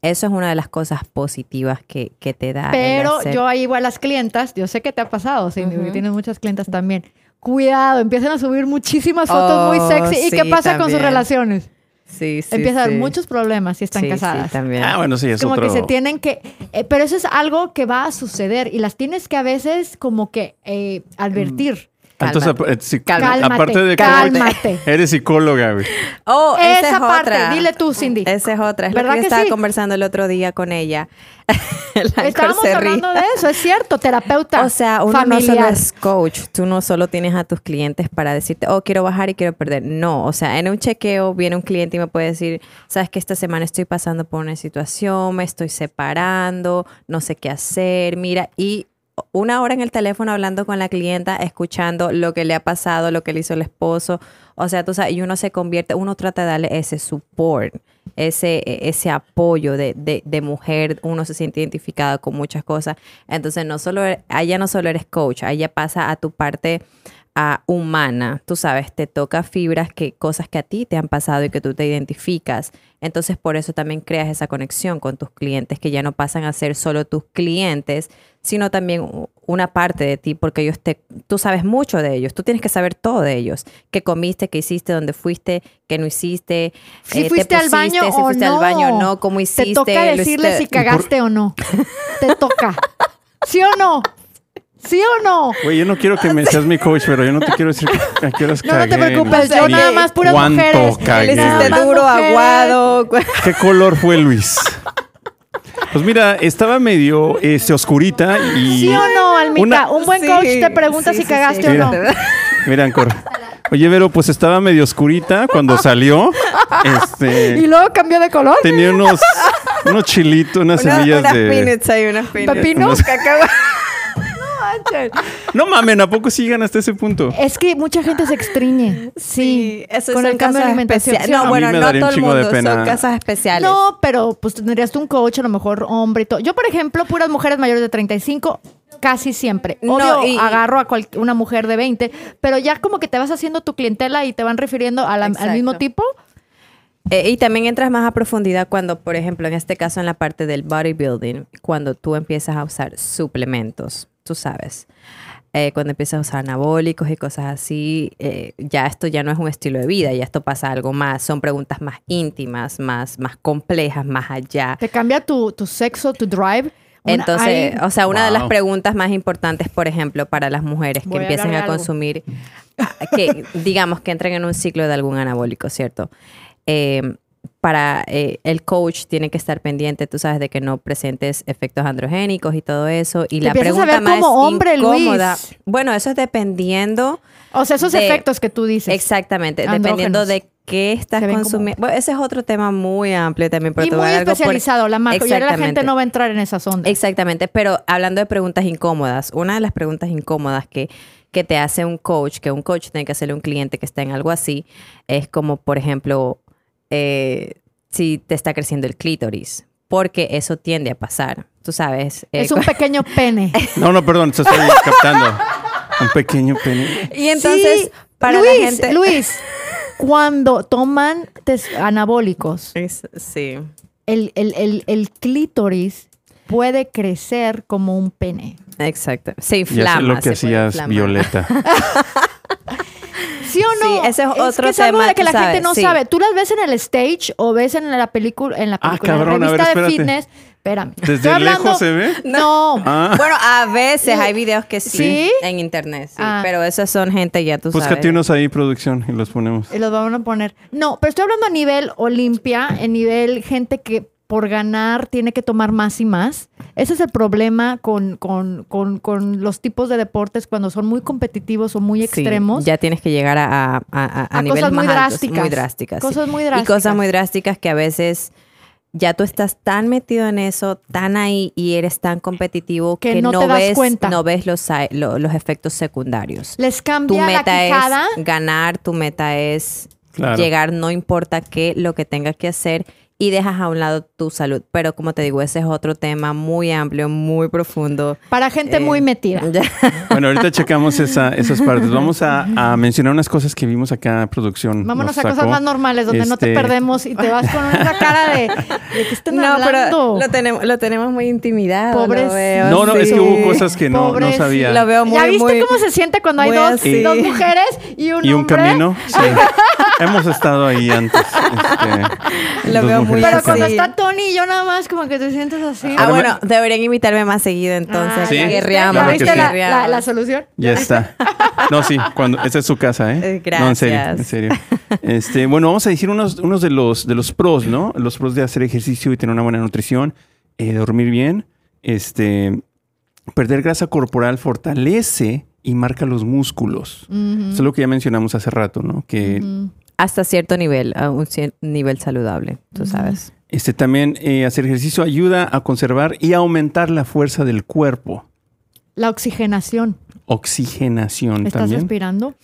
Eso es una de las cosas positivas que, que te da. Pero yo ahí a las clientas, yo sé que te ha pasado, Ujú. tienes muchas clientas también. Cuidado, empiezan a subir muchísimas fotos muy Oh, sexy. ¿Y qué sí, pasa con sus relaciones? Sí, sí, Empieza a haber muchos problemas si están Sí, sí, casadas. también. Ah, bueno, sí, es Es como otro... que se tienen que... eh, pero eso es algo que va a suceder y las tienes que a veces como que eh, advertir. Entonces, Cálmate. sí, Cálmate. aparte de cálmate. *laughs* eres psicóloga, güey. Oh, esa, Esa es parte, otra. dile tú, Cindy. Esa es otra. Es lo ¿Verdad que yo que estaba sí? conversando el otro día con ella. *laughs* Estábamos hablando de eso, es cierto, terapeuta *laughs* O sea, uno no familiar. solo es coach, tú no solo tienes a tus clientes para decirte, oh, quiero bajar y quiero perder. No, o sea, en un chequeo viene un cliente y me puede decir, sabes que esta semana estoy pasando por una situación, me estoy separando, no sé qué hacer, mira, y una hora en el teléfono hablando con la clienta, escuchando lo que le ha pasado, lo que le hizo el esposo. O sea, tú sabes, y uno se convierte, uno trata de darle ese support, ese, ese apoyo de, de, de mujer, uno se siente identificado con muchas cosas. Entonces, no solo, allá no solo eres coach, allá pasa a tu parte ah, humana, tú sabes, te toca fibras, que cosas que a ti te han pasado y que tú te identificas. Entonces, por eso también creas esa conexión con tus clientes, que ya no pasan a ser solo tus clientes, sino también una parte de ti, porque ellos te, tú sabes mucho de ellos, tú tienes que saber todo de ellos, qué comiste, qué hiciste, dónde fuiste, qué no hiciste, Si eh, te fuiste al baño si o fuiste no. al baño o no, cómo hiciste. Te toca decirle si cagaste o no. *laughs* Te toca. ¿Sí o no? ¿Sí o no? Güey, yo no quiero que me seas mi coach, pero yo no te quiero decir que- *laughs* a qué horas No, no te preocupes, yo nada más puras cuánto mujeres. cagué. Hiciste duro, aguado. ¿Qué color fue Luis? Pues mira, estaba medio este, oscurita y... ¿Sí o no, Almita? Una- Un buen Sí, coach te pregunta sí, si sí, cagaste sí. o no. Mira. Mira, Ancor. Oye, Vero, pues estaba medio oscurita cuando salió. Este, Y luego cambió de color. tenía unos, unos chilitos, unas Una- semillas unas de... peanuts ahí, unas peanuts. ¿Pepino? Unos No mamen, ¿a poco sigan hasta ese punto? Es que mucha gente se extriñe. Sí, eso con son el cambio de alimentación. especiales. ¿sí o No, bueno, no todo el chingo de mundo, pena. son casos especiales. No, pero pues tendrías tú un coach, a lo mejor hombre y todo. Yo, por ejemplo, puras mujeres mayores de 35, casi siempre. No, Obvio, y- agarro a cual- una mujer de 20, pero ya como que te vas haciendo tu clientela y te van refiriendo a la- al mismo tipo. Eh, y también entras más a profundidad cuando, por ejemplo, en este caso en la parte del bodybuilding, cuando tú empiezas a usar suplementos, tú sabes. Eh, cuando empiezas a usar anabólicos y cosas así, eh, ya esto ya no es un estilo de vida, ya esto pasa algo más, son preguntas más íntimas, más, más complejas, más allá. Te cambia tu, tu sexo, tu drive. Una- Entonces, hay- o sea, una de las preguntas más importantes, por ejemplo, para las mujeres que Voy empiecen a consumir, que digamos que entren en un ciclo de algún anabólico, ¿cierto? Eh, para eh, el coach tiene que estar pendiente, tú sabes, de que no presentes efectos androgénicos y todo eso. Y la a pregunta ver más como hombre, incómoda, Luis. bueno, eso es dependiendo, o sea, esos de- efectos que tú dices. exactamente, Andrógenos. dependiendo de qué estás como- consumiendo. Bueno, ese es otro tema muy amplio también, pero y muy algo por- especializado. La mayoría de la gente no va a entrar en esas ondas. Exactamente, pero hablando de preguntas incómodas, una de las preguntas incómodas que, que te hace un coach, que un coach tiene que hacerle a un cliente que está en algo así, es como, por ejemplo, eh, si te está creciendo el clítoris, porque eso tiende a pasar, tú sabes. eh, es un *laughs* pequeño pene. *laughs* No, no, perdón, se estoy *laughs* captando. Un pequeño pene. y entonces, Sí, para Luis, la gente... Luis, cuando toman anabólicos, Es- sí. el, el- el- el clítoris puede crecer como un pene. Exacto. Se Ya inflama. sé lo que hacías. Violeta. ¿Sí o no? Sí, ese es otro que es algo de que la gente sabes, no sí. sabe. Tú las ves en el stage o ves en la película, en la Ah, película, cabrón, en la ver, revista de fitness. Espérame. ¿Desde Estoy hablando- lejos se ve? No. Ah, Bueno, a veces hay videos que sí, ¿Sí? en internet, sí, Ah. pero esos son gente ya tú sabes. búscate unos ahí, producción, y los ponemos. Y los vamos a poner. No, pero estoy hablando a nivel Olimpia, en nivel gente que por ganar tiene que tomar más y más. Ese es el problema con, con, con, con los tipos de deportes cuando son muy competitivos o muy Sí, extremos. ya tienes que llegar a, a, a, a niveles cosas muy más altos, drásticas. muy drásticas. sí. Cosas muy Y drásticas. cosas muy drásticas que a veces ya tú estás tan metido en eso, tan ahí y eres tan competitivo Que que, no no, te das ves, cuenta. no ves los, sa- lo- los efectos secundarios. Les Tu cambia la meta quijada. es ganar, tu meta es Claro. llegar, no importa qué, lo que tengas que hacer y dejas a un lado tu salud. Pero como te digo, ese es otro tema muy amplio, muy profundo. Para gente Eh, muy metida. *laughs* Ya. Bueno, ahorita checamos esa- esas partes. Vamos a, a mencionar unas cosas que vimos acá, producción. Vámonos nos a cosas más normales, donde no te Este, perdemos y te vas con una cara de, ¿de qué están No, hablando? pero lo tenemos, lo tenemos muy intimidado. veo, No, no, es que sí. hubo cosas que no, no sabía. Lo veo muy, ¿Ya viste muy- cómo se siente cuando hay dos, dos mujeres y un y un hombre? camino. Sí. *laughs* Hemos estado ahí antes. este, Lo veo muy. Pero así. cuando está Tony y yo nada más como que te sientes así. Ah, bueno, deberían invitarme más seguido entonces. Ah, Sí. ¿ya viste? Guerreamos, ¿Ya Claro que viste sí. la, guerreamos. la- la solución? Ya *laughs* está. No, sí, cuando esa es su casa, ¿eh? Eh, No, en serio, gracias. en serio. *laughs* Este, bueno, vamos a decir unos, unos de los de los pros, ¿no? Los pros de hacer ejercicio y tener una buena nutrición, eh, dormir bien, este, perder grasa corporal fortalece y marca los músculos. Eso es lo que ya mencionamos hace rato, ¿no? Que. Hasta cierto nivel, a un cier- nivel saludable, tú sabes. este también eh, hacer ejercicio ayuda a conservar y aumentar la fuerza del cuerpo. La oxigenación. Oxigenación ¿Estás también. respirando?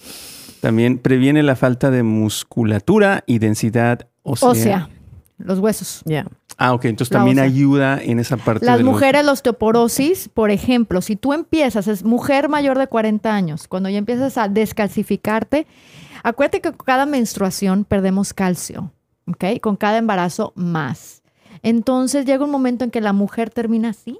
También previene la falta de musculatura y densidad ósea. Ósea. Los huesos. Ya. Ah, ok. Entonces también ayuda en esa parte. Las de mujeres, la osteoporosis, por ejemplo, si tú empiezas, es mujer mayor de 40 años, cuando ya empiezas a descalcificarte, acuérdate que con cada menstruación perdemos calcio, ¿ok? Con cada embarazo más. Entonces llega un momento en que la mujer termina así,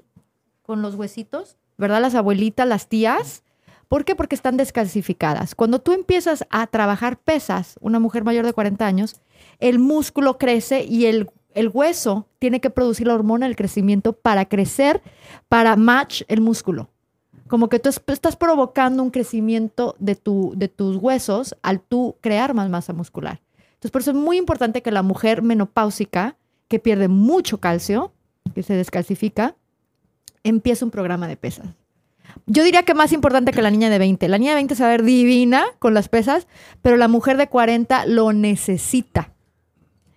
con los huesitos, ¿verdad? Las abuelitas, las tías. ¿Por qué? Porque están descalcificadas. Cuando tú empiezas a trabajar pesas, una mujer mayor de 40 años, el músculo crece y el, el hueso tiene que producir la hormona del crecimiento para crecer, para match el músculo. Como que tú es- estás provocando un crecimiento de tus huesos al tú crear más masa muscular. Entonces, por eso es muy importante que la mujer menopáusica, que pierde mucho calcio, que se descalcifica, empiece un programa de pesas. Yo diría que más importante que la niña de 20. La niña de 20 se va a ver divina con las pesas, pero la mujer de 40 lo necesita.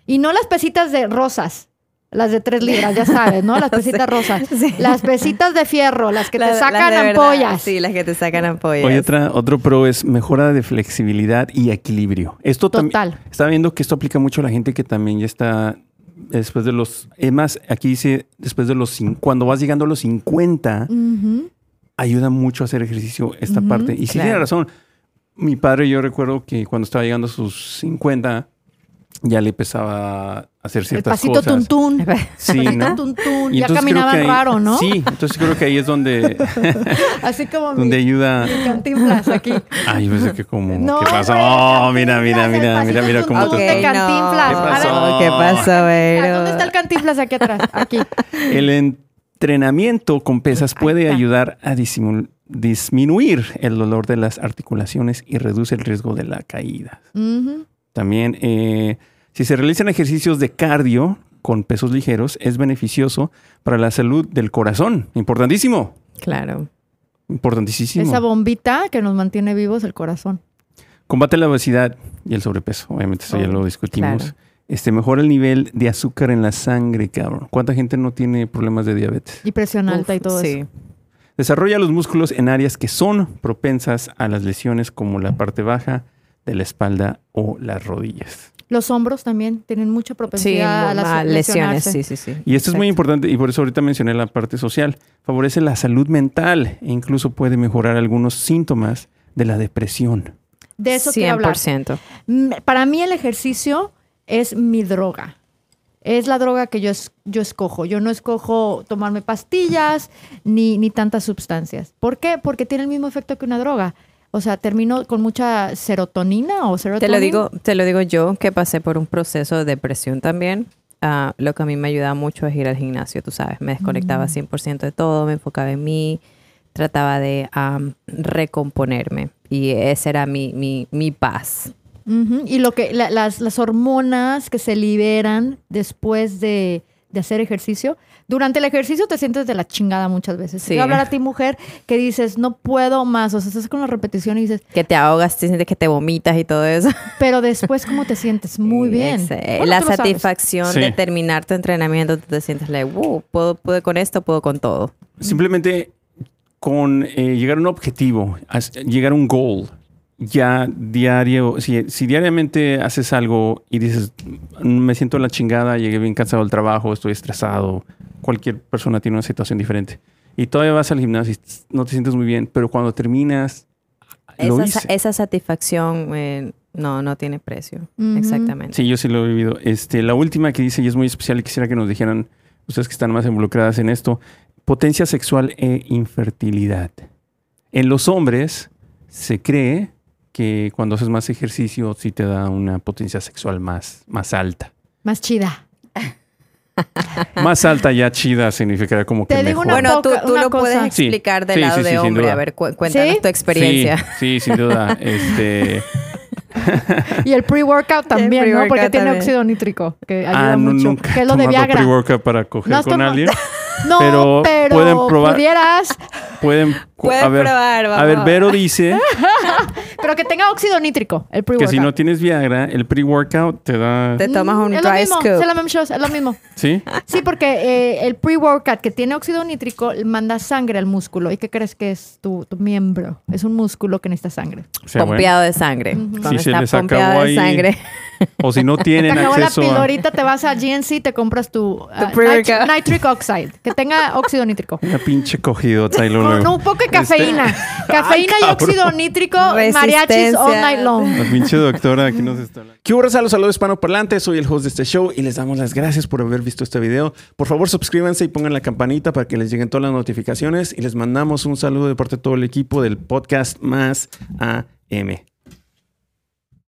Y no las pesitas de rosas, las de 3 libras, ya sabes, ¿no? Las *laughs* pesitas rosas. Sí. Las pesitas de fierro, las que te sacan verdad, ampollas. Sí, las que te sacan ampollas. Oye, otra, otro pro es mejora de flexibilidad y equilibrio. Esto también. Total. Estaba viendo que esto aplica mucho a la gente que también ya está después de los. Es más, aquí dice después de los. Cuando vas llegando a los 50, Ujú. ayuda mucho a hacer ejercicio esta parte. Y sí claro. tiene razón. Mi padre, yo recuerdo que cuando estaba llegando a sus 50, ya le empezaba a hacer El ciertas pasito cosas. tuntún. Sí, pasito ¿no? tuntún. Y Ya caminaban ahí- raro, ¿no? Sí, entonces creo que ahí es donde, *laughs* Así como mi donde ayuda. cantinflas aquí. Ay, yo pensé que como. No, ¿Qué pasó? Oh, mira, mira, mira, el mira, mira pasito cómo tuntún te- Cantinflas. ¿Qué pasó? ¿Qué pasó, Ah, Vero? ¿Dónde está el cantinflas aquí atrás? Aquí. El entrenamiento con pesas puede ayudar a disimul- disminuir el dolor de las articulaciones y reduce el riesgo de la caída. Ujú. También, eh, si se realizan ejercicios de cardio con pesos ligeros, es beneficioso para la salud del corazón. Importantísimo. Claro. Importantísimo. Esa bombita que nos mantiene vivos el corazón. Combate la obesidad y el sobrepeso. Obviamente, eso ya Oh, lo discutimos. claro. Este, mejora el nivel de azúcar en la sangre, cabrón. ¿Cuánta gente no tiene problemas de diabetes? Y presión alta y todo sí. eso. Desarrolla los músculos en áreas que son propensas a las lesiones como la parte baja de la espalda o las rodillas. Los hombros también tienen mucha Sí, propensidad a las lesiones, lesionarse. sí, sí, sí. Y esto es muy importante y por eso ahorita mencioné la parte social. Favorece la salud mental e incluso puede mejorar algunos síntomas de la depresión. De eso quiero hablar. 100%. Mm, Para mí el ejercicio es mi droga. Es la droga que yo, es- yo escojo. Yo no escojo tomarme pastillas ni, ni tantas sustancias. ¿Por qué? Porque tiene el mismo efecto que una droga. O sea, termino con mucha serotonina o Te serotonina. lo digo, te lo digo yo que pasé por un proceso de depresión también. Ah, lo que a mí me ayudaba mucho es ir al gimnasio, tú sabes. Me desconectaba 100% de todo, me enfocaba en mí, trataba de am, recomponerme. Y esa era mi, mi, mi paz. Ujú, Y lo que la- las, las hormonas que se liberan después de, de hacer ejercicio. Durante el ejercicio te sientes de la chingada muchas veces. Sí. Te voy a hablar a ti, mujer, que dices, no puedo más. O sea, estás con la repetición y dices, Que te ahogas, te sientes que te vomitas y todo eso. *laughs* pero después, ¿cómo te sientes? Muy bien. Bueno, la satisfacción Sí. de terminar tu entrenamiento, tú te sientes like, wow, puedo, pude con esto, puedo con todo. Simplemente con eh, llegar a un objetivo, as- llegar a un goal, ya diario, si, si diariamente haces algo y dices, "Mm, me siento la chingada, llegué bien cansado del trabajo, estoy estresado, cualquier persona tiene una situación diferente. Y todavía vas al gimnasio y no te sientes muy bien, pero cuando terminas, lo Esa, hice. esa satisfacción eh, no, no tiene precio. Exactamente. Sí, yo sí lo he vivido. Este, la última que dice, y es muy especial, y quisiera que nos dijeran, ustedes que están más involucradas en esto, potencia sexual e infertilidad. En los hombres se cree que cuando haces más ejercicio sí te da una potencia sexual más, más alta. Más chida. *laughs* Más alta ya chida significaría como que Te digo mejor. una Bueno, tú, tú una lo puedes. Sí, explicar del sí, lado sí, de hombre. A ver, cu- cuéntanos ¿Sí? tu experiencia. Sí, sí, sin duda. *laughs* Este, Y el pre-workout también, ¿no? Porque tiene óxido nítrico, que ayuda ah, no, mucho. nunca que es lo de Viagra. pre-workout para coger No con alguien. *laughs* No, pero pero, pueden probar- pudieras, Pueden, Pueden a ver, probar, A ver, vamos. Vero dice *laughs* pero que tenga óxido nítrico, el que pre-workout. si no tienes Viagra, el pre-workout te da... Te tomas un Mm, es lo dry mismo, scoop. Es lo mismo, es lo mismo. ¿Sí? Sí, porque eh, el pre-workout que tiene óxido nítrico manda sangre al músculo. ¿Y qué crees que es tu, tu miembro? Es un músculo que necesita sangre. O sea, bueno. pompeado de sangre. Cuando Si se les acabó pompeado de ahí sangre. O si no *laughs* Te tienen acabó la acceso a... te vas a GNC y te compras tu, nit- nitric oxide, que tenga óxido nítrico. Una pinche cogidota y luego... Con un poco de cafeína. *laughs* Cafeína y óxido nítrico, mariachis all night long. La pinche doctora aquí nos está hablando. ¿Qué hubo, raza? Los saludos hispanoparlantes. Soy el host de este show y les damos las gracias por haber visto este video. Por favor, suscríbanse y pongan la campanita para que les lleguen todas las notificaciones. Y les mandamos un saludo de parte de todo el equipo del podcast Más AM.